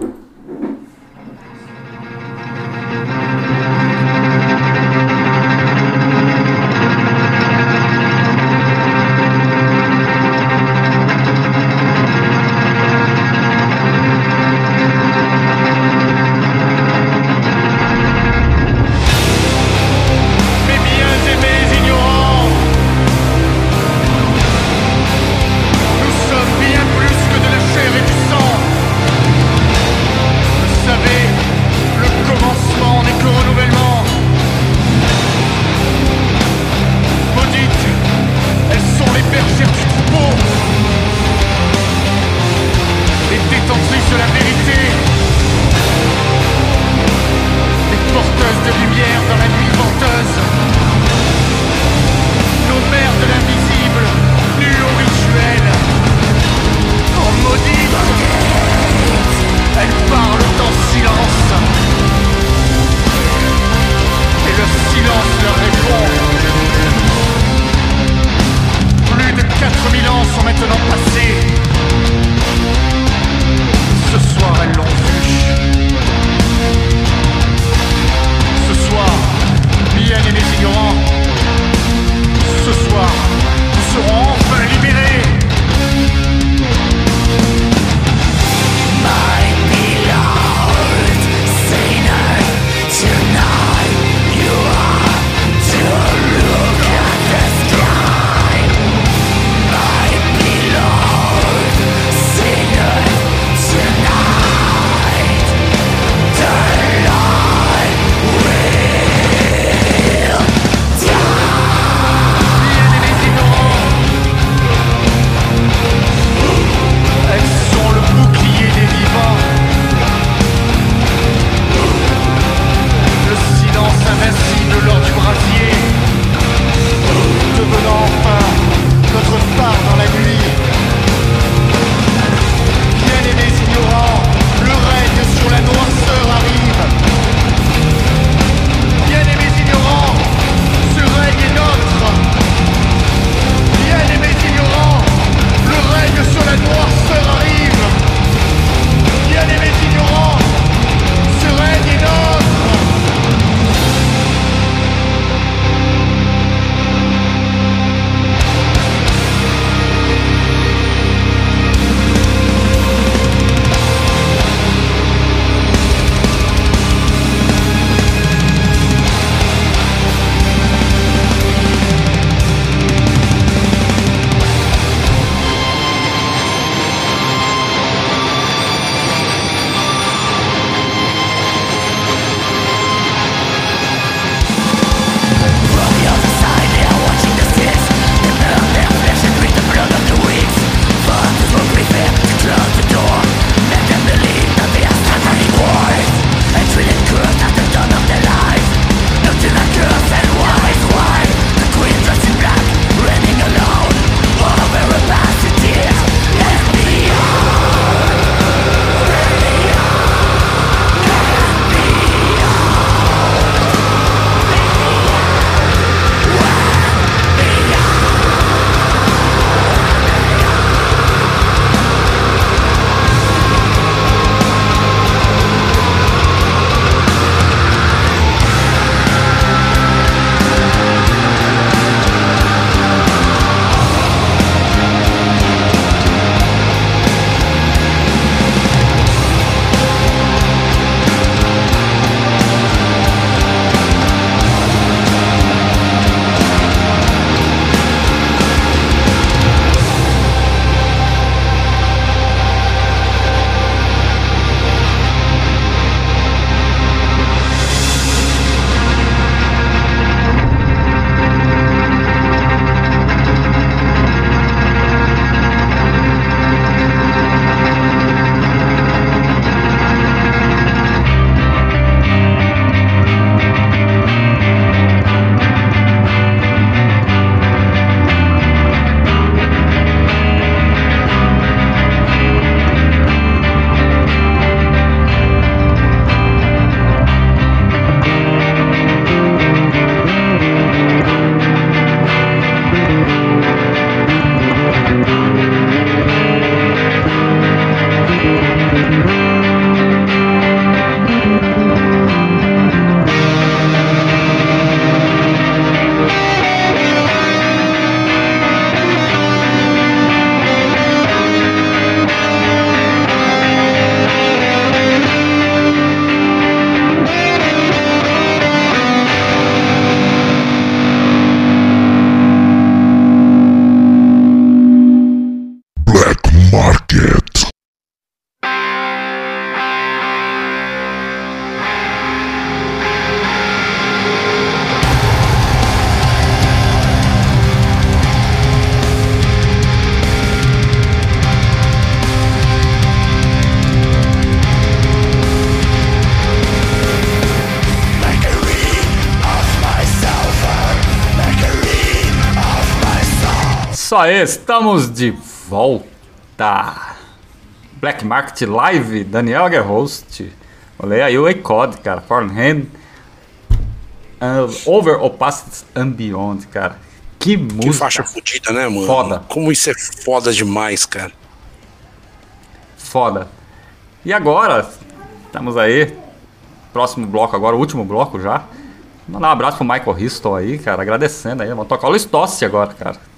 Isso aí, estamos de volta. Black Market Live, Daniel Host. Olha aí o A-Code, cara. Forehand. Uh, over Opacity and Beyond, cara. Que música. Que faixa fodida, né, mano? Foda. Como isso é foda demais, cara. Foda. E agora, estamos aí. Próximo bloco agora, último bloco já. Mandar um abraço pro Michael Riston aí, cara. Agradecendo aí. Vamos tocar o Listossi agora, cara.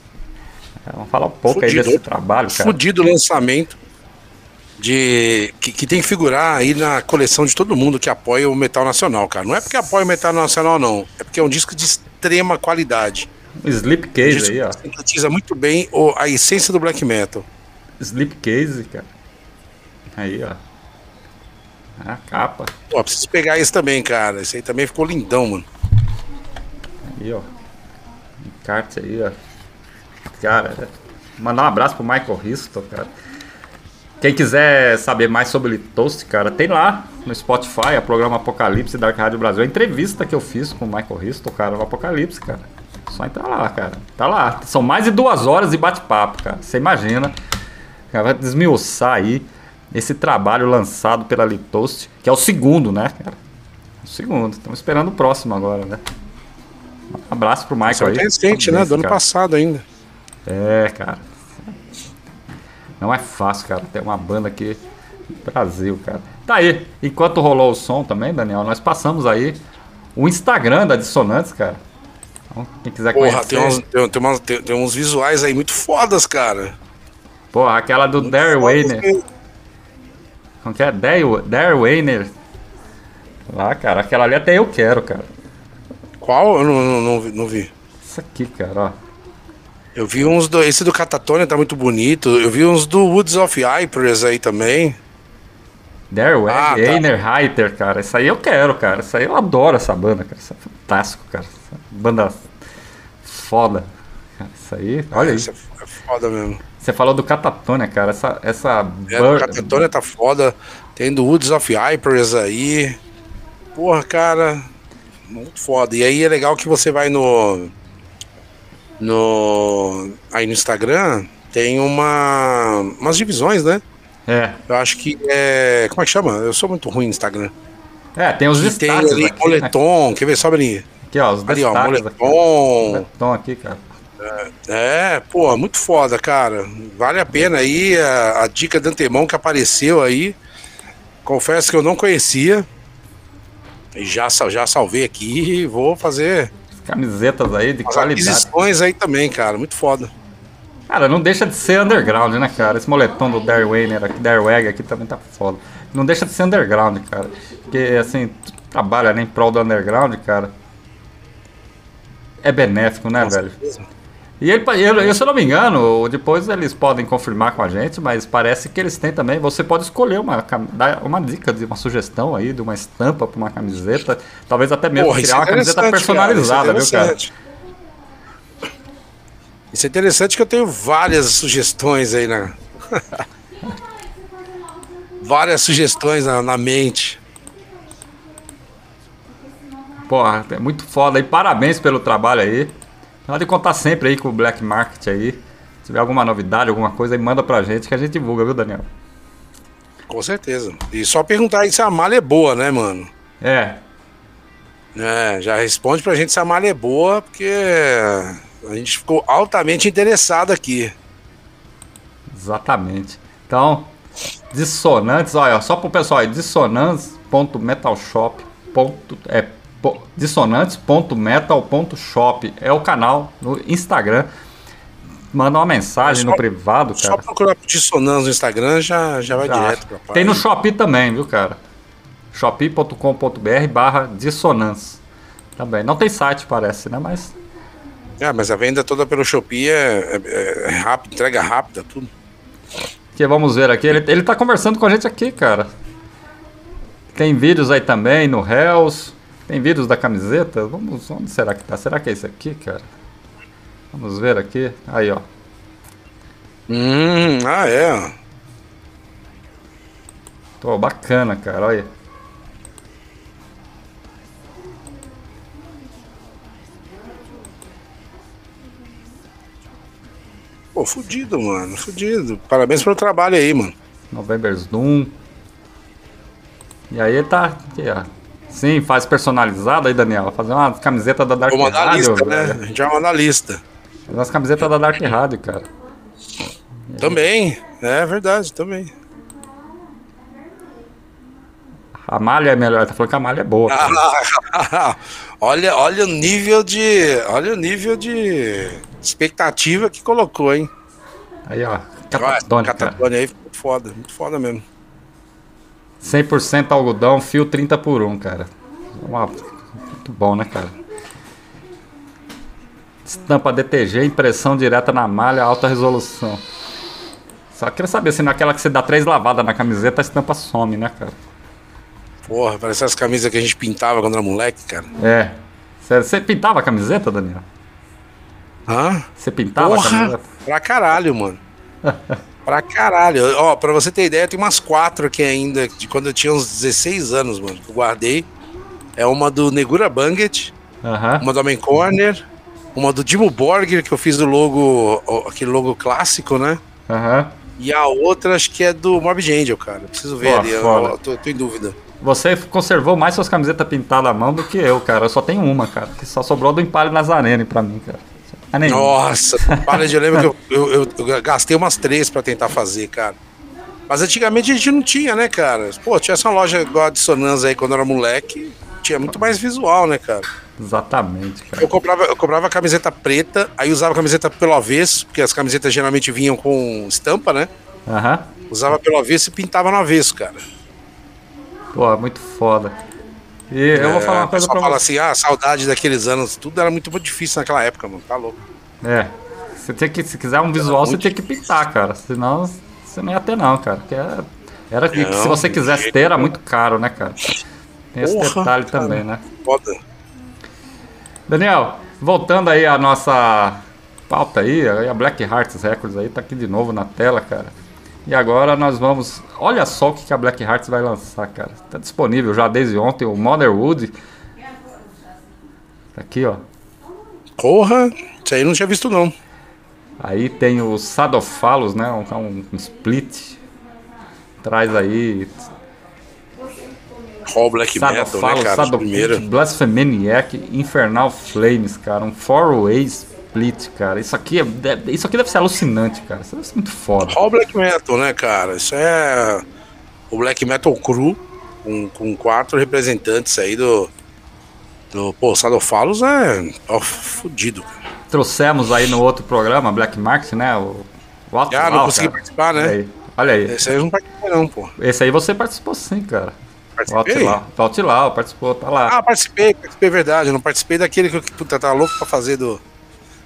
Vamos falar um pouco aí Fudido. desse trabalho, cara. Fudido lançamento de que, que tem que figurar aí na coleção de todo mundo que apoia o metal nacional, cara. Não é porque apoia o metal nacional, não. É porque é um disco de extrema qualidade. Sleep Case disco aí, ó. sintetiza muito bem o- a essência do black metal. Sleep Case, cara. Aí, ó. A capa. Pô, preciso pegar esse também, cara. Esse aí também ficou lindão, mano. Aí, ó. Encarte aí, ó. Cara, mandar um abraço pro Michael Risto, cara. Quem quiser saber mais sobre o Toast, cara, tem lá no Spotify, a programa Apocalipse Dark Rádio Brasil. A entrevista que eu fiz com o Michael Risto, cara, no Apocalipse, cara. Só entrar lá, cara. Tá lá. São mais de duas horas de bate-papo, cara. Você imagina. Cara, vai desmiuçar aí esse trabalho lançado pela Litoast, que é o segundo, né, cara? O segundo. Estamos esperando o próximo agora, né? Um abraço pro Michael Só aí. é recente, né? Do ano passado ainda. É, cara. Não é fácil, cara, ter uma banda aqui no Brasil, cara. Tá aí. Enquanto rolou o som também, Daniel, nós passamos aí o Instagram da Dissonantes, cara. Então, quem quiser Porra, conhecer. tem uns, tem, tem umas- tem- tem uns visuais aí muito fodas, cara. Porra, aquela do Dare mesmo. Como que é? Dare, Weiner. Lá, cara. Aquela ali até eu quero, cara. Qual? Eu não, não, não vi, não vi. Isso aqui, cara, ó. Eu vi uns do. Esse do Catatonia tá muito bonito. Eu vi uns do Woods of Ypres aí também. Dare Ah, tá. Reiter, cara. Isso aí eu quero, cara. Isso aí eu adoro essa banda, cara. Isso é fantástico, cara. Essa banda foda. Cara, Isso aí, olha Isso isso. é foda mesmo. Você falou do Catatonia, cara. Essa. essa É, bur- Catatonia tá foda. Tem do Woods of Ypres aí. Porra, cara. Muito foda. E aí é legal que você vai no. No. Aí no Instagram tem uma. umas divisões, né? É. Eu acho que é. Como é que chama? Eu sou muito ruim no Instagram. É, tem os E tem destaques ali aqui, né? moletom. Quer ver? Sobe ali. Aqui, ó, os Ali, ó, destaques aqui. moletom. Moletom aqui, cara. É, pô, muito foda, cara. Vale a pena aí a, a dica de antemão que apareceu aí. Confesso que eu não conhecia. E já, já salvei aqui e vou fazer Camisetas aí de as qualidade. aquisições aí também, cara. Muito foda. Cara, não deixa de ser underground, né, cara? Esse moletom do Dare Weiner aqui, Dare Wag aqui também tá foda. Não deixa de ser underground, cara. Porque, assim, trabalha né, em prol do underground, cara. É benéfico, né, velho? E ele, eu, eu, se eu não me engano, depois eles podem confirmar com a gente, mas parece que eles têm também. Você pode escolher uma, dar uma dica, de uma sugestão aí, de uma estampa para uma camiseta. Talvez até mesmo Porra, criar é uma camiseta interessante, personalizada, cara, viu, é cara? interessante. Isso é interessante que eu tenho várias sugestões aí na. várias sugestões na, na mente. Porra, é muito foda aí. Parabéns pelo trabalho aí. Pode contar sempre aí com o Black Market aí. Se tiver alguma novidade, alguma coisa aí, manda pra gente que a gente divulga, viu, Daniel? Com certeza. E só perguntar aí se a malha é boa, né, mano? É, É, já responde pra gente se a malha é boa, porque a gente ficou altamente interessado aqui. exatamente. Então, dissonantes, olha, só pro pessoal aí, dissonantes.metalshop. É, dissonantes.metal.shop é o canal no Instagram. Manda uma mensagem Só- no privado, Só cara. procurar por Dissonância no Instagram já, já vai Já direto pra página. Tem no Shopee também, viu, cara? shopee.com.br barra dissonância. Também. Não tem site, parece, né? Mas É, mas a venda toda pelo Shopee é, é, é rápido, entrega rápida, tudo. que vamos ver aqui. Ele, ele tá conversando com a gente aqui, cara. Tem vídeos aí também no Hells. Tem vídeos da camiseta. Vamos, onde será que tá? Será que é esse aqui, cara? Vamos ver aqui. Aí, ó. Hum, ah, é. Tô bacana, cara. Olha. Pô, fudido, mano. Fudido. Parabéns pelo trabalho aí, mano. November's Doom. E aí ele tá aqui, ó. Sim, faz personalizado aí, Daniel. Fazer uma camiseta da Dark a Radio. lista, né? A gente vai mandar a lista. Fazer umas camisetas da Dark Radio, cara. Também. É verdade, também. A malha é melhor. Tá falando que a malha é boa. olha, olha o nível de. Olha o nível de expectativa que colocou, hein? Aí, ó. Catatônica. cara. Catatônia aí ficou foda, muito foda mesmo. 100% algodão, fio 30 por 1, cara. Muito bom, né, cara? Estampa DTG, impressão direta na malha, alta resolução. Só queria saber se naquela que você dá três lavadas na camiseta, a estampa some, né, cara? Porra, parece as camisas que a gente pintava quando era moleque, cara. É. Você, você pintava a camiseta, Daniel? Hã? Você pintava a Porra! camiseta? Pra caralho, mano. pra caralho. Ó, pra você ter ideia, tem umas quatro aqui ainda, de quando eu tinha uns 16 anos, mano, que eu guardei. É uma do Negura Banget, Aham. uma do Homem Corner, uma do Dimo Borger, que eu fiz do logo, aquele logo clássico, né? Aham. E a outra acho que é do Morbid Angel, cara. Preciso ver ali, eu, eu tô, tô em dúvida. Você conservou mais suas camisetas pintadas à mão do que eu, cara. Eu só tenho uma, cara. Que só sobrou do Empalho Nazarene pra mim, cara. Nenhuma. Nossa, para de lembro que eu, eu, eu- gastei umas três pra tentar fazer, cara. Mas antigamente a gente não tinha, né, cara? Pô, tinha essa loja igual a Dissonância aí quando eu era moleque, tinha muito mais visual, né, cara? Exatamente, cara. Eu comprava, eu comprava camiseta preta, aí usava camiseta pelo avesso, porque as camisetas geralmente vinham com estampa, né? Aham. Usava pelo avesso e pintava no avesso, cara. Pô, muito foda. E eu vou falar uma É, coisa pra fala você. assim, ah, saudade daqueles anos, tudo era muito, muito difícil naquela época, mano, tá louco. É. Você tem que, se quiser um visual, você tem que pintar, cara. Senão você não ia ter, não, cara. Porque é- era, e Não, se você quisesse jeito ter, era muito caro, né, cara? Tem esse Porra, detalhe cara. também, né? Foda. Daniel, voltando aí à nossa pauta aí a Black Hearts Records aí tá aqui de novo na tela, cara. E agora nós vamos. Olha só o que a Black Hearts vai lançar, cara. Tá disponível já desde ontem o Motherwood. Tá aqui, ó. Porra, isso aí eu não tinha visto não. Aí tem o Sadophalos, né? Um, um- um split. Traz aí All Black Metal, né, cara? Sadophalos, Blasphemaniac, Infernal Flames, cara. Um four-way split, cara. Isso aqui, é, deve- isso aqui deve ser alucinante, cara. Isso deve ser muito foda. All Black Metal, né, cara? Isso é o Black Metal cru, com, com quatro representantes aí do. Do pô, Sadofalos é. Ó, fudido. cara. Trouxemos aí no outro programa, Black Market, né? O, o Alto Ah, não consegui cara. participar, Olha né? aí. Olha aí. Esse aí eu não participei, não, pô. Esse aí você participou sim, cara. O Participei? O Altilau participou, tá lá. Ah, participei, participei, verdade. Eu não participei daquele que eu puta, tava louco pra fazer do.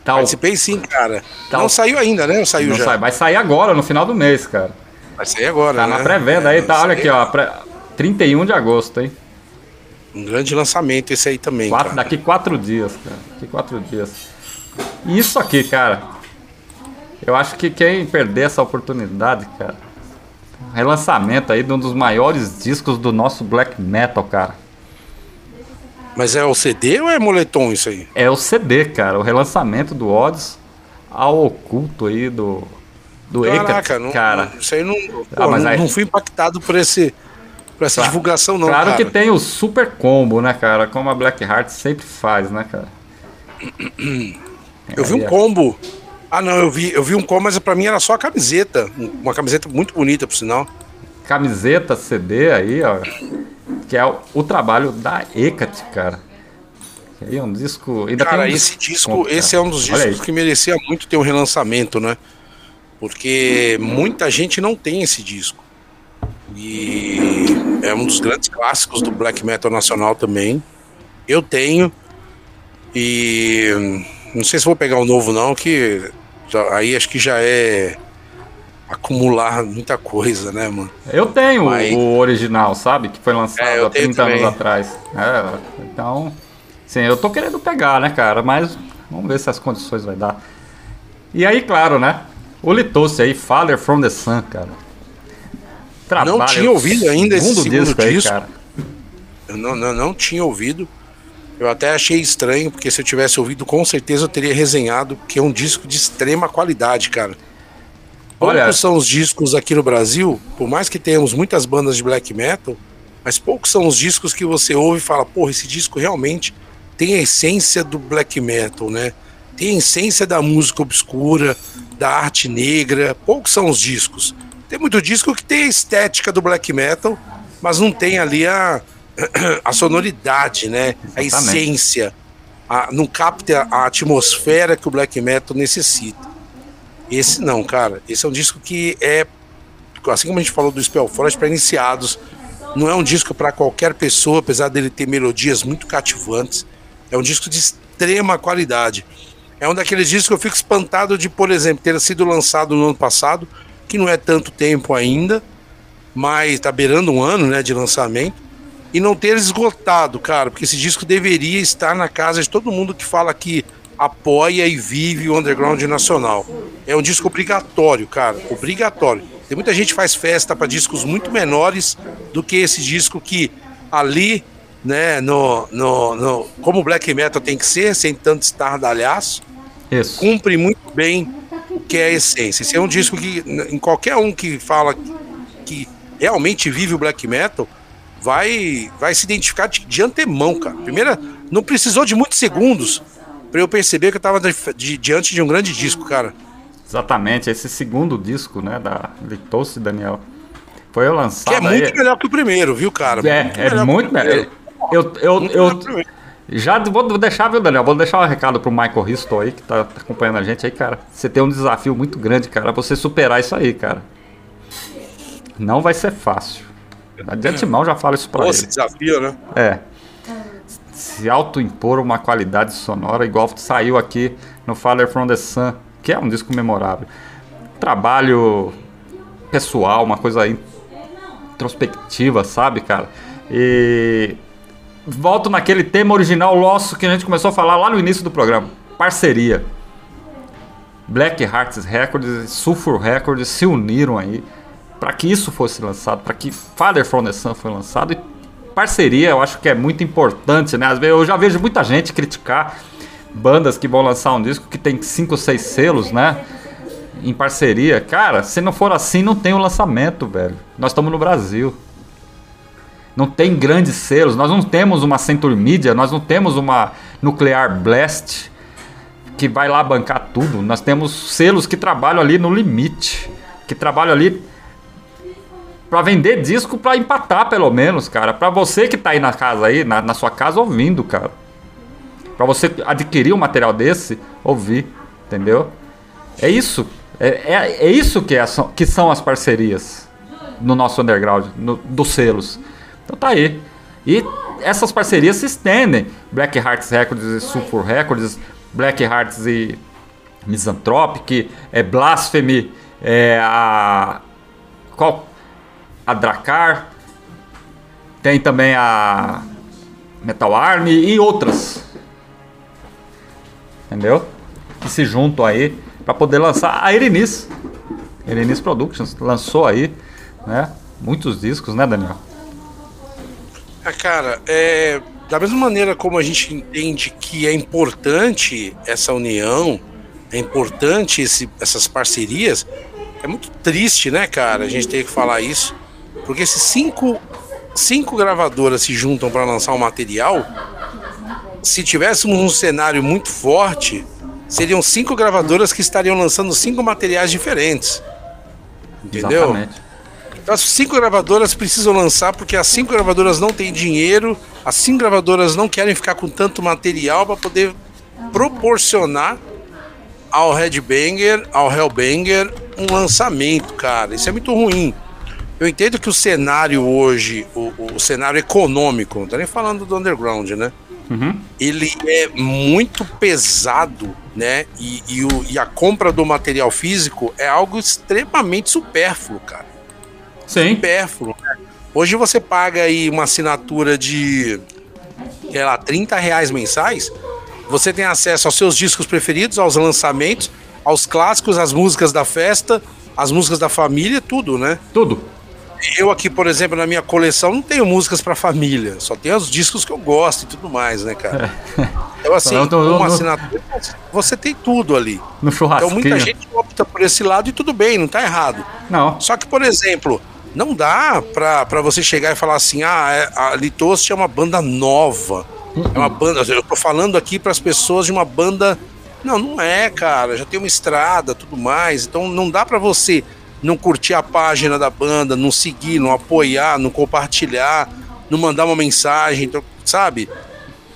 Tá, o- Participei sim, cara. Tá não saiu ainda, né? Não saiu não já. sai, vai sair agora, no final do mês, cara. Vai sair agora, Tá né? na pré-venda aí, É, tá? Olha aqui, aí ó. pré- 31 de agosto, hein? Um grande lançamento esse aí também, Quatro- cara. daqui quatro dias, cara. Daqui quatro dias. E isso aqui, cara. Eu acho que quem perder essa oportunidade, cara. Relançamento aí de um dos maiores discos do nosso black metal, cara. Mas é o CD ou é moletom isso aí? É o CD, cara. O relançamento do Odds ao oculto aí do. Do Caraca, não, cara. isso aí não. Ah, pô, mas não, aí- não fui impactado por esse. Por essa Claro- divulgação, não. claro cara. que tem o super combo, né, cara? Como a Black Heart sempre faz, né, cara? Eu vi um combo. Ah, não, eu vi, eu vi um combo, mas pra mim era só a camiseta. Uma camiseta muito bonita, por sinal. Camiseta, CD aí, ó. Que é o, o trabalho da Hecate, cara. É um disco. Ainda Cara, tem um esse disco, desconto, esse é um dos discos que merecia muito ter um relançamento, né? Porque muita gente não tem esse disco. E é um dos grandes clássicos do black metal nacional também. Eu tenho. E hum, não sei se vou pegar o novo não, que aí acho que já é acumular muita coisa, né, mano? Eu tenho Mas- o original, sabe? Que foi lançado É, há tenho 30 anos também. atrás. É, então, sim, eu tô querendo pegar, né, cara? Mas vamos ver se as condições vai dar. E aí, claro, né? O Litosse aí, Father from the Sun, cara. Trabalho, Não tinha ouvido ainda esse segundo aí, disco. cara. Eu não, não, não tinha ouvido. Eu até achei estranho, porque se eu tivesse ouvido, com certeza eu teria resenhado, porque é um disco de extrema qualidade, cara. Olha- Poucos são os discos aqui no Brasil, por mais que tenhamos muitas bandas de black metal, mas poucos são os discos que você ouve e fala, porra, esse disco realmente tem a essência do black metal, né? Tem a essência da música obscura, da arte negra. Poucos são os discos. Tem muito disco que tem a estética do black metal, mas não tem ali a, a sonoridade, né? A Exatamente. essência. A, não capta a atmosfera que o black metal necessita. Esse não, cara. Esse é um disco que é, assim como a gente falou do Spellforce, para iniciados. Não é um disco para qualquer pessoa, apesar dele ter melodias muito cativantes. É um disco de extrema qualidade. É um daqueles discos que eu fico espantado de, por exemplo, ter sido lançado no ano passado, que não é tanto tempo ainda, mas tá beirando um ano, né, de lançamento, e não ter esgotado, cara, porque esse disco deveria estar na casa de todo mundo que fala que apoia e vive o underground nacional. É um disco obrigatório, cara, obrigatório. Tem muita gente que faz festa para discos muito menores do que esse disco que ali, né, no, no, no como o black metal tem que ser, sem tanto estardalhaço, Isso. cumpre muito bem o que é a essência. Esse é um disco que, em qualquer um que fala que realmente vive o black metal, vai, vai se identificar de, de antemão, cara. Primeira, não precisou de muitos segundos para eu perceber que eu tava de- de- diante de um grande disco, cara. Exatamente, esse segundo disco, né, da Litou-se Daniel. Foi lançado Que é muito aí- melhor que o primeiro, viu, cara? É, é que o muito melhor. Eu, eu, Muito melhor eu já vou deixar, viu, Daniel? Vou deixar um recado pro Michael Risto aí, que tá, tá acompanhando a gente aí, cara. Você tem um desafio muito grande, cara, pra você superar isso aí, cara. Não vai ser fácil. De antemão já falo isso pra Pô, ele. esse desafio, né? É. Se autoimpor uma qualidade sonora, igual saiu aqui no Father from the Sun, que é um disco memorável. Trabalho pessoal, uma coisa introspectiva, sabe, cara? E volto naquele tema original nosso que a gente começou a falar lá no início do programa. Parceria. Black Hearts Records e Sulfur Records se uniram aí para que isso fosse lançado, para que Father from the Sun foi lançado. E parceria eu acho que é muito importante, né? Eu já vejo muita gente criticar bandas que vão lançar um disco que tem cinco ou seis selos, né? Em parceria. Cara, se não for assim, não tem o lançamento, velho. Nós estamos no Brasil. Não tem grandes selos. Nós não temos uma Century Media, nós não temos uma Nuclear Blast que vai lá bancar tudo. Nós temos selos que trabalham ali no limite, que trabalham ali para vender disco para empatar pelo menos, cara. Para você que tá aí na casa aí, na, na sua casa ouvindo, cara. Para você adquirir um material desse, ouvir, entendeu? É isso. É, é, é isso que, é, que são as parcerias no nosso underground, no- dos selos. Então tá aí. E essas parcerias se estendem. Black Hearts Records e Sulfur Records, Black Hearts e Misanthropic, é Blasphemy, é a. Qual? A Dracar. Tem também a Metal Army e outras. Entendeu? Que se juntam aí para poder lançar a Erenis. Erenis Productions lançou aí, né? Muitos discos, né, Daniel? Ah, cara, é, da mesma maneira como a gente entende que é importante essa união, é importante esse- essas parcerias, é muito triste, né, cara, a gente ter que falar isso, porque se cinco, cinco gravadoras se juntam para lançar um material, se tivéssemos um cenário muito forte, seriam cinco gravadoras que estariam lançando cinco materiais diferentes. Entendeu? Exatamente. Então, as cinco gravadoras precisam lançar porque as cinco gravadoras não têm dinheiro, as cinco gravadoras não querem ficar com tanto material para poder proporcionar ao Headbanger, ao Hellbanger, um lançamento, cara. Isso é muito ruim. Eu entendo que o cenário hoje, o, o cenário econômico, não tô nem falando do underground, né? Ele é muito pesado, né? E, e o- e a compra do material físico é algo extremamente supérfluo, cara Sim. supérfluo. né? Hoje você paga aí uma assinatura de, sei lá, 30 reais mensais, você tem acesso aos seus discos preferidos, aos lançamentos, aos clássicos, às músicas da festa, as músicas da família, tudo, né? Tudo. Eu aqui, por exemplo, na minha coleção, não tenho músicas pra família. Só tenho os discos que eu gosto e tudo mais, né, cara? Então, assim, uma assinatura, você tem tudo ali. No Então, churrasquinho. muita gente opta por esse lado e tudo bem, não tá errado. Não. Só que, por exemplo, não dá pra, pra você chegar e falar assim: ah, é- a Litost é uma banda nova. É uma banda. Eu tô falando aqui pras pessoas de uma banda. Não, não é, cara. Já tem uma estrada, tudo mais. Então não dá pra você não curtir a página da banda, não seguir, não apoiar, não compartilhar, não mandar uma mensagem, então, sabe?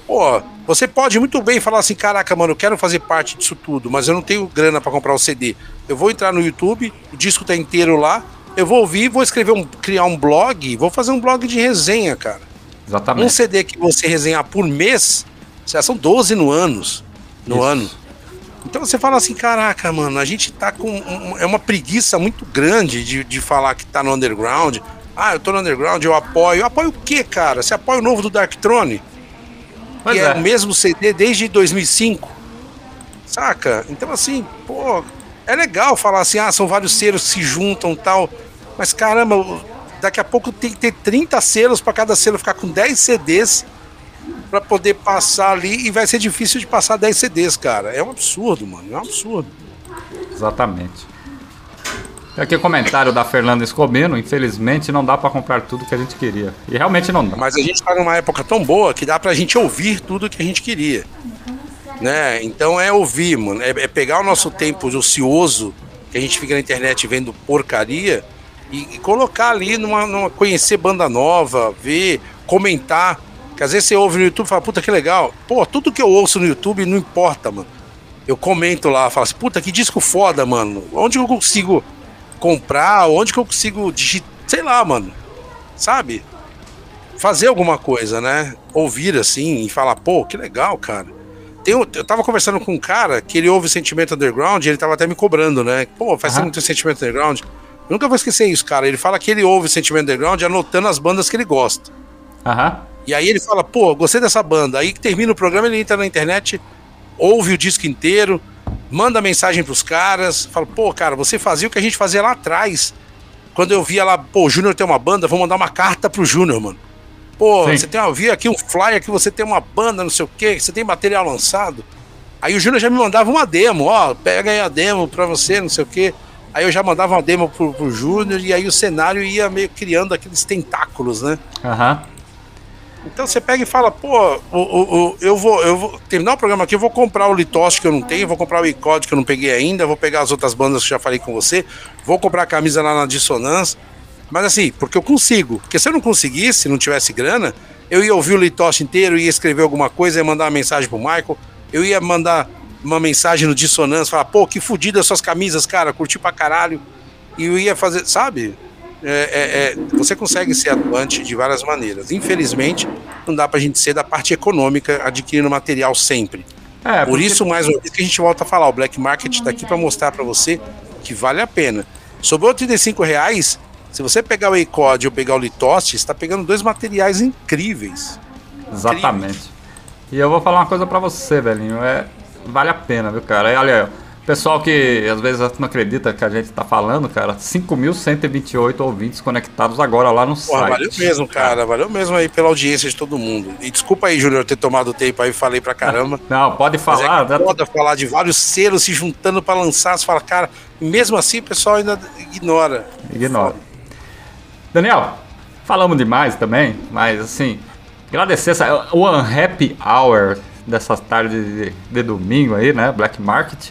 Pô, você pode muito bem falar assim: caraca, mano, eu quero fazer parte disso tudo, mas eu não tenho grana pra comprar o CD. Eu vou entrar no YouTube, o disco tá inteiro lá, eu vou ouvir, vou escrever um, criar um blog, vou fazer um blog de resenha, cara. Um Exatamente. CD que você resenhar por mês, já são 12 no anos, no Isso. ano. Então você fala assim, caraca, mano, a gente tá com. um- é uma preguiça muito grande de, de falar que tá no underground. Ah, eu tô no underground, eu apoio. Eu apoio o quê, cara? Você apoia o novo do Darkthrone? Pois que é. é. o mesmo CD desde 2005. Saca? Então, assim, pô, é legal falar assim, ah, são vários selos que se juntam e tal. Mas caramba, daqui a pouco tem que ter 30 selos para cada selo ficar com 10 CDs para poder passar ali e vai ser difícil de passar 10 CDs, cara. É um absurdo, mano. É um absurdo. Exatamente. Tem aqui o comentário da Fernanda Escobino. Infelizmente não dá pra comprar tudo que a gente queria. E realmente não dá. Mas a gente tá numa época tão boa que dá pra gente ouvir tudo que a gente queria. Né? Então é ouvir, mano. É, é pegar o nosso tempo ocioso, que a gente fica na internet vendo porcaria, e, e colocar ali numa, numa. conhecer banda nova, ver, comentar. Que às vezes você ouve no YouTube e fala, puta que legal. Pô, tudo que eu ouço no YouTube não importa, mano. Eu comento lá, falo assim, puta, que disco foda, mano. Onde eu consigo comprar? Onde que eu consigo digitar? Sei lá, mano. Sabe? fazer alguma coisa, né? Ouvir assim e falar, pô, que legal, cara. Tem eu tava conversando com um cara que ele ouve Sentimento Underground e ele tava até me cobrando, né? Pô, faz que tem Sentimento Underground. Eu nunca vou esquecer isso, cara. Ele fala que ele ouve Sentimento Underground anotando as bandas que ele gosta. Aham. E aí ele fala, pô, gostei dessa banda. Aí que termina o programa, ele entra na internet, ouve o disco inteiro, manda mensagem pros caras, fala, pô, cara, você fazia o que a gente fazia lá atrás. Quando eu via lá, pô, o Júnior tem uma banda, vou mandar uma carta pro Júnior, mano. Pô, Sim. você tem, eu vi aqui um flyer que você tem uma banda, não sei o quê, que você tem material lançado. Aí o Júnior já me mandava uma demo, ó, pega aí a demo pra você, não sei o quê. Aí eu já mandava uma demo pro, pro Júnior e aí o cenário ia meio criando aqueles tentáculos, né? Aham. Então você pega e fala, pô, o, o, o- eu, vou, eu vou terminar o programa aqui, eu vou comprar o Litoste que eu não tenho, vou comprar o ICOD que eu não peguei ainda, vou pegar as outras bandas que já falei com você, vou comprar a camisa lá na Dissonância. Mas assim, porque eu consigo. Porque se eu não conseguisse, não tivesse grana, eu ia ouvir o Litoste inteiro, ia escrever alguma coisa, ia mandar uma mensagem pro Michael, eu ia mandar uma mensagem no Dissonância, falar, pô, que fodida suas camisas, cara, curti pra caralho. E eu ia fazer, sabe? É, é, é, você consegue ser atuante de várias maneiras. Infelizmente, não dá pra gente ser da parte econômica adquirindo material sempre. É, Por porque- isso, mais uma vez, que a gente volta a falar, o Black Market tá aqui pra mostrar pra você que vale a pena. Sobrou 35 reais, se você pegar o ECOD ou pegar o Litoste, você tá pegando dois materiais incríveis. Exatamente. E eu vou falar uma coisa pra você, velhinho. É, vale a pena, viu, cara? E olha, pessoal que às vezes não acredita que a gente tá falando, cara, 5.128 ouvintes conectados agora lá no Porra, site. valeu mesmo, cara. Valeu mesmo aí pela audiência de todo mundo. E desculpa aí, Júnior, ter tomado tempo aí, falei pra caramba. Não, pode Mas é falar. que foda falar de vários selos se juntando pra lançar. Você fala, cara, mesmo assim o pessoal ainda ignora. Ignora. Daniel, falamos demais também, mas assim, agradecer essa, o Unhappy Hour dessa tarde de, de domingo aí, né? Black Market.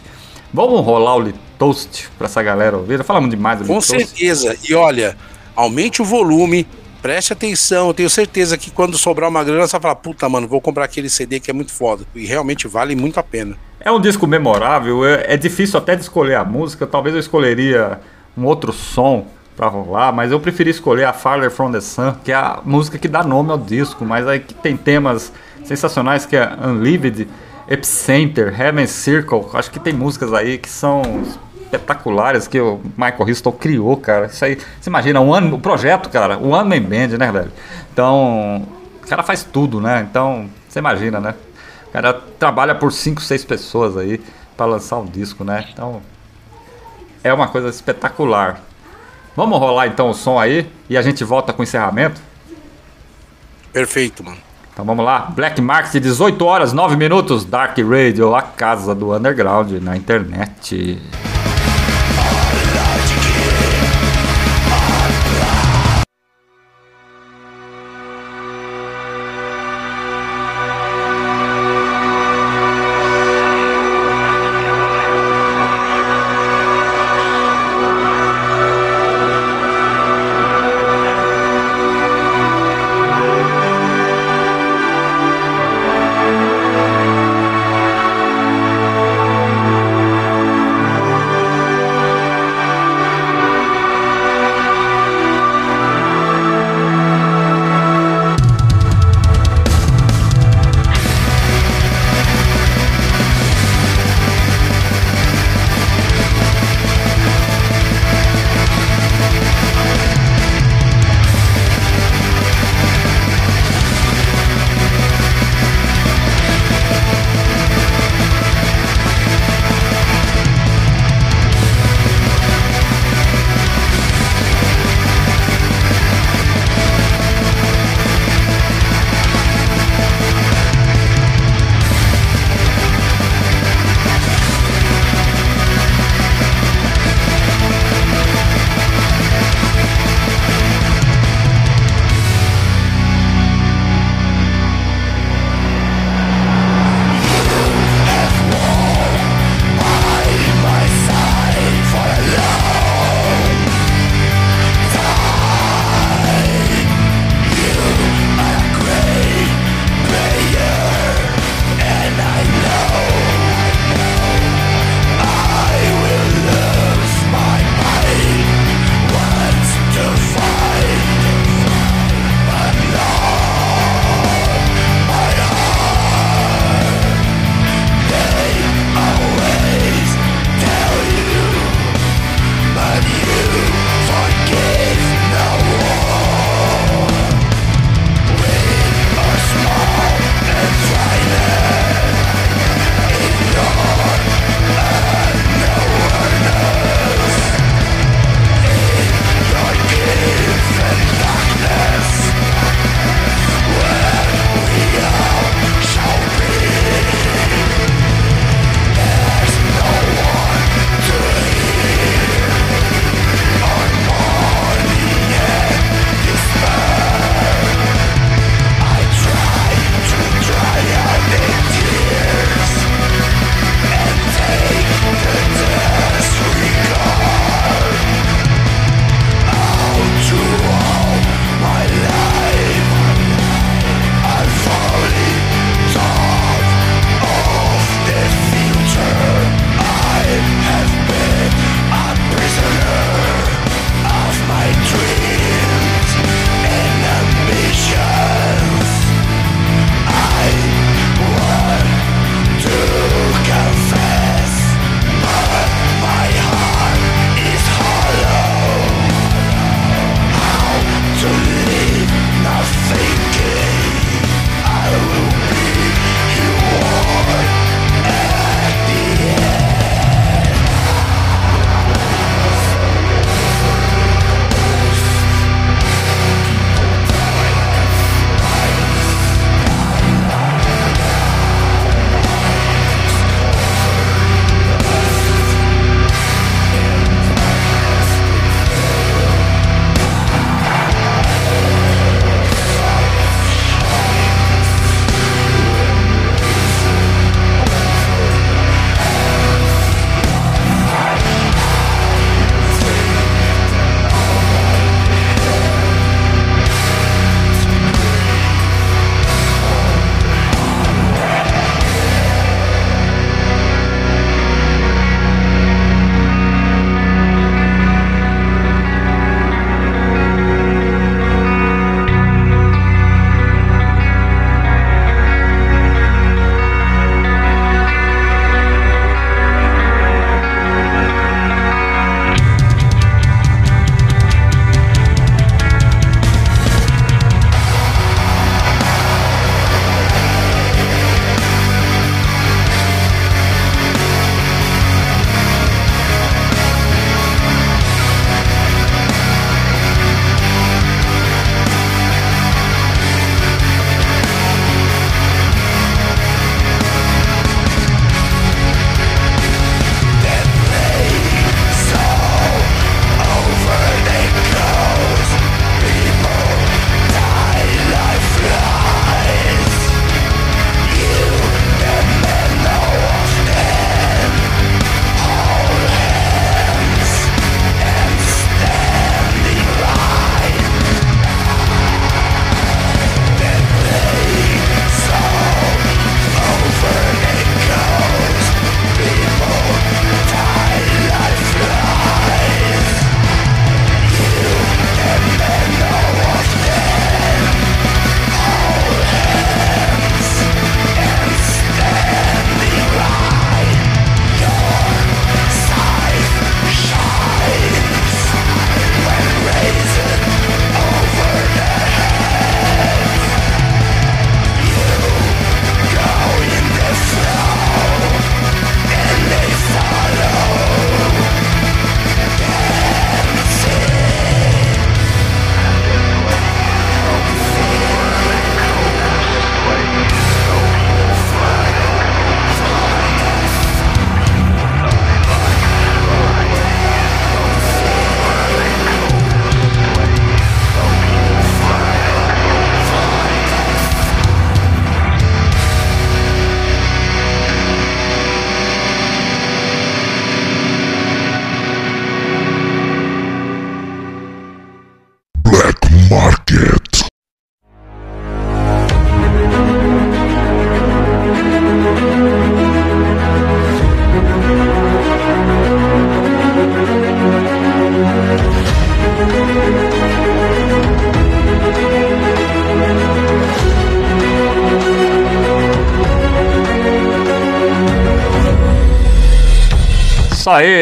Vamos rolar o Litoast pra essa galera ouvir. Falamos demais do Com Litoast. certeza. E olha, aumente o volume, preste atenção. Eu tenho certeza que quando sobrar uma grana, você vai falar, puta, mano, vou comprar aquele CD que é muito foda. E realmente vale muito a pena. É um disco memorável, é, é difícil até de escolher a música. Talvez eu escolheria um outro som pra rolar, mas eu preferi escolher a Farther From The Sun, que é a música que dá nome ao disco, mas aí que tem temas sensacionais que é Unlived, Epicenter, Heaven Circle. Acho que tem músicas aí que são espetaculares que o Michael Houston criou, cara. Isso aí, você imagina, um ano, o projeto, cara, o Man Band, né, velho? Então, o cara faz tudo, né? Então, você imagina, né? O cara trabalha por 5, 6 pessoas aí pra lançar um disco, né? Então, é uma coisa espetacular. Vamos rolar então o som aí e a gente volta com o encerramento? Perfeito, mano. Então vamos lá. Black Market, 18 horas, 9 minutos. Dark Radio, a casa do underground na internet.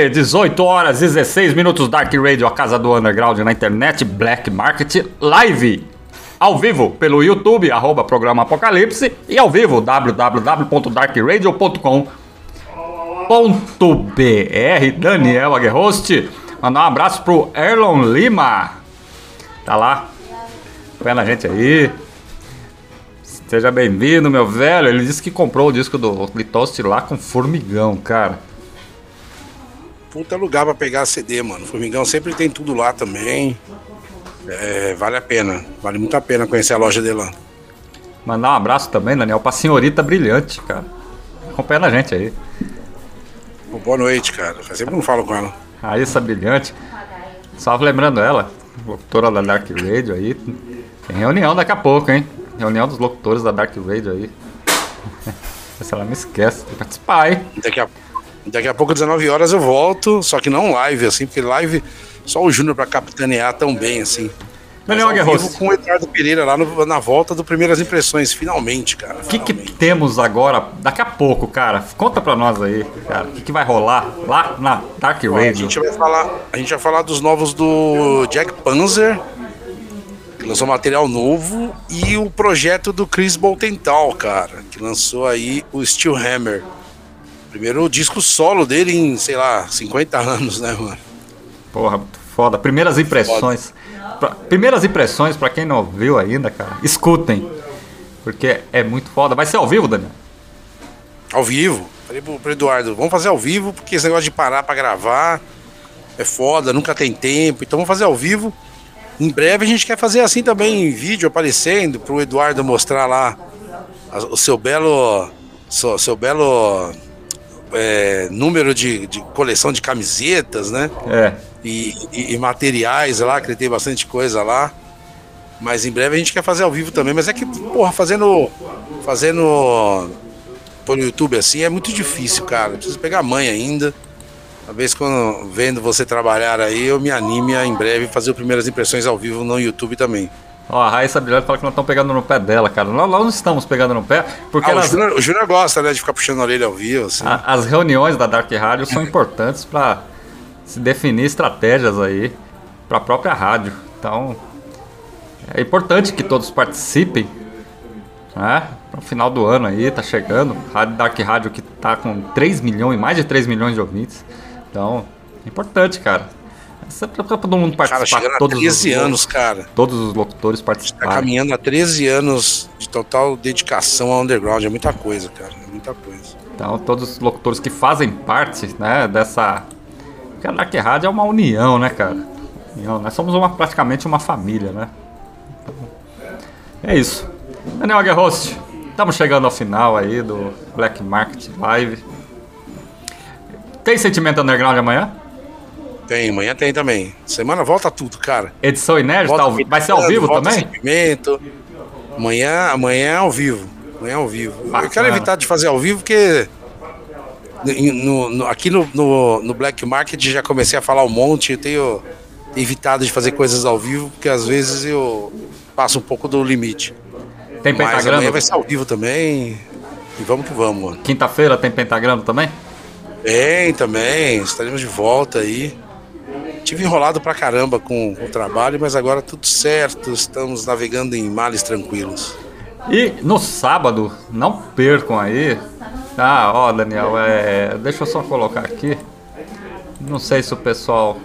Aí, 18 horas 16 minutos Dark Radio, a casa do underground na internet, Black Market Live. Ao vivo pelo YouTube, arroba programa Apocalipse, e ao vivo, www.darkradio.com.br. Daniel Aguerhost, mandar um abraço pro Erlon Lima. Tá lá, vendo a gente aí. Seja bem-vindo, meu velho. Ele disse que comprou o disco do Litost lá com formigão, cara. Puta lugar pra pegar CD, mano. Formigão sempre tem tudo lá também. É, vale a pena. Vale muito a pena conhecer a loja dele lá. Mandar um abraço também, Daniel, pra senhorita brilhante, cara. Acompanhando a gente aí. Pô, boa noite, cara. Faz tempo que não falo com ela. Raíssa Brilhante. Só lembrando ela, locutora da Dark Radio aí. Tem reunião daqui a pouco, hein? Reunião dos locutores da Dark Radio aí. Se ela me esquece, tem que participar, hein? Daqui a, daqui a pouco, 19 horas, eu volto. Só que não live, assim, porque live só o Júnior pra capitanear tão bem, assim. Vivo Aguerrost, com o Eduardo Pereira lá no- na volta do Primeiras Impressões, finalmente, cara. o que, que temos agora, daqui a pouco, cara? Conta pra nós aí, cara. O que, que vai rolar lá na Dark A Radio? gente vai falar, a gente vai falar dos novos do Jack Panzer, que lançou material novo, e o projeto do Chris Boltental, cara, que lançou aí o Steel Hammer. Primeiro disco solo dele em, sei lá, 50 anos, né, mano? Porra, foda. Primeiras impressões. Pra- primeiras impressões, pra quem não ouviu ainda, cara, escutem. Porque é muito foda. Vai ser ao vivo, Daniel? Ao vivo. Falei pro, pro Eduardo, vamos fazer ao vivo, porque esse negócio de parar pra gravar é foda, nunca tem tempo, então vamos fazer ao vivo. Em breve a gente quer fazer assim também em vídeo aparecendo, pro Eduardo mostrar lá o seu belo. Seu, seu belo é, número de, de coleção de camisetas, né? É. E, e- e materiais lá, que ele tem bastante coisa lá. Mas em breve a gente quer fazer ao vivo também. Mas é que, porra, fazendo. Fazendo pelo YouTube assim é muito difícil, cara. Preciso pegar a mãe ainda. Talvez quando vendo você trabalhar aí, eu me anime a em breve fazer primeiras impressões ao vivo no YouTube também. Ó, a Raíssa Brilhante fala que nós estamos pegando no pé dela, cara. Nós, nós não estamos pegando no pé, porque Ah, o elas- Júnior- o Júnior gosta, né, de ficar puxando a orelha ao vivo, assim. a- as reuniões da Dark Radio são importantes para se definir estratégias aí para a própria rádio. Então, é importante que todos participem, né? No final do ano aí, tá chegando. Rádio Dark Radio que tá com 3 milhões, mais de 3 milhões de ouvintes. Então, é importante, cara. Isso é pra, pra todo mundo Cara, participar. chegando a todos 13 os, anos, cara. Todos os locutores Tá participarem. caminhando há 13 anos de total dedicação ao underground. É muita coisa, cara. É muita coisa. Então, todos os locutores que fazem parte, né, dessa... Porque a Dark Rádio é uma união, né, cara? União. Nós somos uma, praticamente uma família, né? Então, é isso. Daniel Aguerhost, estamos chegando ao final aí do Black Market Live. Tem sentimento underground amanhã? Tem, amanhã tem também. Semana volta tudo, cara. Edição inédita? Volta Vai ser ao vivo também? Sentimento. Amanhã, amanhã é ao vivo. Amanhã é ao vivo. Eu Bacana. quero evitar de fazer ao vivo porque no- no- aqui no, no, no Black Market já comecei a falar um monte. Eu tenho evitado de fazer coisas ao vivo porque às vezes eu passo um pouco do limite. Tem Mas pentagrama? amanhã vai ser ao vivo também. E vamos que vamos, mano. Quinta-feira tem pentagrama também? Tem também, estaremos de volta aí. Tive enrolado pra caramba com, o trabalho, mas agora tudo certo, estamos navegando em males tranquilos. E no sábado, não percam aí. Ah, ó, Daniel, é, deixa eu só colocar aqui. Não sei se o pessoal.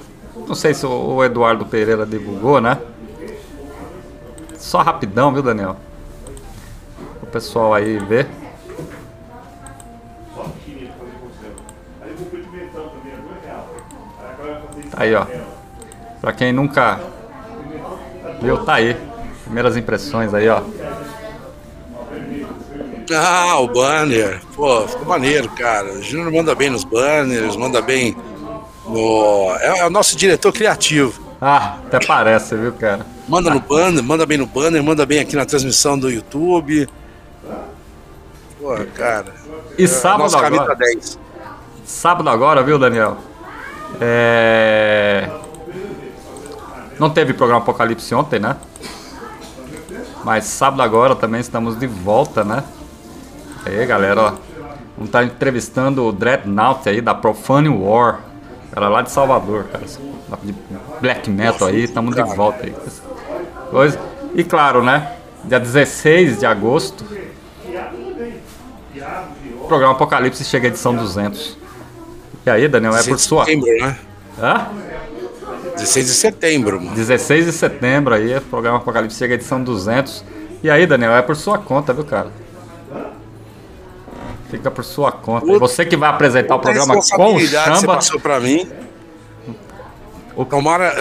Não sei se o o Eduardo Pereira divulgou, né? Só rapidão, viu, Daniel? O pessoal aí ver. Aí, ó. Pra quem nunca viu, tá aí. Primeiras impressões aí, ó. Ah, o banner. Pô, ficou maneiro, cara. O Júnior manda bem nos banners, manda bem no. É, é o nosso diretor criativo. Ah, até parece, viu, cara? Manda no banner, manda bem no banner, manda bem aqui na transmissão do YouTube. Pô, cara. E sábado nosso camisa agora, 10. sábado agora, viu, Daniel? É... Não teve programa Apocalipse ontem, né? Mas sábado agora também estamos de volta, né? Aí, galera, ó. Vamos estar entrevistando o Dreadnought aí da Profane War. cara lá de Salvador, cara. De black metal aí, estamos de volta aí. E claro, né? Dia 16 de agosto, o programa Apocalipse chega à edição 200. E aí, Daniel, é por sua. Setembro, né? Hã? 16 de setembro, mano. 16 de setembro aí, o programa Apocalipse chega à edição 200. E aí, Daniel, é por sua conta, viu, cara? Fica por sua conta. E Você que vai apresentar o programa com o que você Chamba. passou pra mim. Tomara,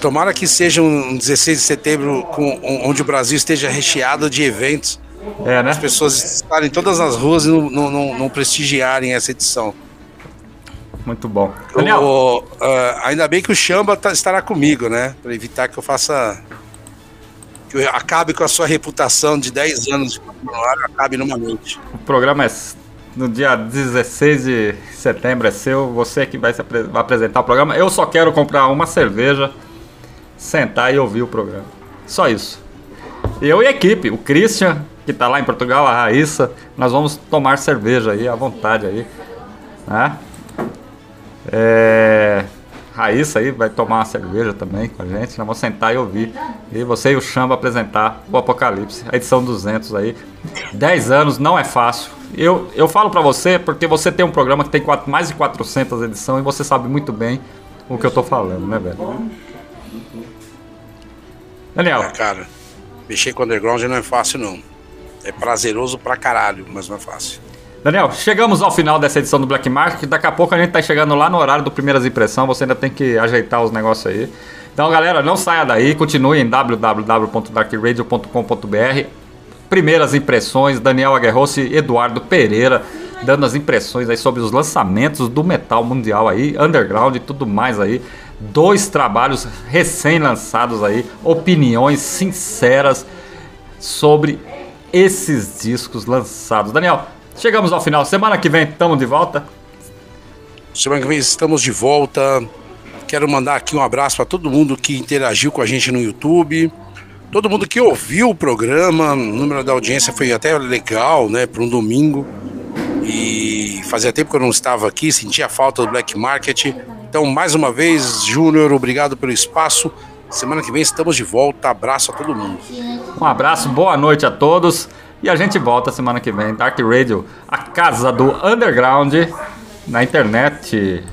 tomara que seja um 16 de setembro com, onde o Brasil esteja recheado de eventos. É, né? As pessoas estarem todas nas ruas e não, não- não prestigiarem essa edição. Muito bom. Daniel, O- ah, ainda bem que o Chamba tá- estará comigo, né? Pra evitar que eu faça. Que eu acabe com a sua reputação de 10 anos de funcionário, acabe numa noite. o programa é no dia 16 de setembro, é seu. Você que vai, se apre- vai apresentar o programa. Eu só quero comprar uma cerveja, sentar e ouvir o programa. Só isso. Eu e a equipe, o Christian, que tá lá em Portugal, a Raíssa, nós vamos tomar cerveja aí, à vontade aí. Né? É... Raíssa aí vai tomar uma cerveja também com a gente. Nós vamos sentar e ouvir. E você e o Chamba apresentar o Apocalipse, a edição 200 aí. 10 anos não é fácil. Eu, eu falo pra você porque você tem um programa que tem quatro- mais de 400 edições e você sabe muito bem o que eu tô falando, né, velho? Daniel, É, cara, mexer com underground não é fácil, não. É prazeroso pra caralho, mas não é fácil. Daniel, chegamos ao final dessa edição do Black Market. Daqui a pouco a gente tá chegando lá no horário do Primeiras Impressão. Você ainda tem que ajeitar os negócios aí. Então, galera, não saia daí. Continue em www.darkradio.com.br. Primeiras impressões, Daniel Aguerrossi e Eduardo Pereira, dando as impressões aí sobre os lançamentos do metal mundial aí, underground e tudo mais aí. Dois trabalhos recém-lançados aí, opiniões sinceras sobre esses discos lançados. Daniel, chegamos ao final. Semana que vem estamos de volta. Semana que vem estamos de volta. Quero mandar aqui um abraço para todo mundo que interagiu com a gente no YouTube. Todo mundo que ouviu o programa, o número da audiência foi até legal, né, para um domingo. E fazia tempo que eu não estava aqui, sentia falta do Black Market. Então, mais uma vez, Júnior, obrigado pelo espaço. Semana que vem estamos de volta. Abraço a todo mundo. Um abraço, boa noite a todos. E a gente volta semana que vem. Dark Radio, a casa do underground na internet.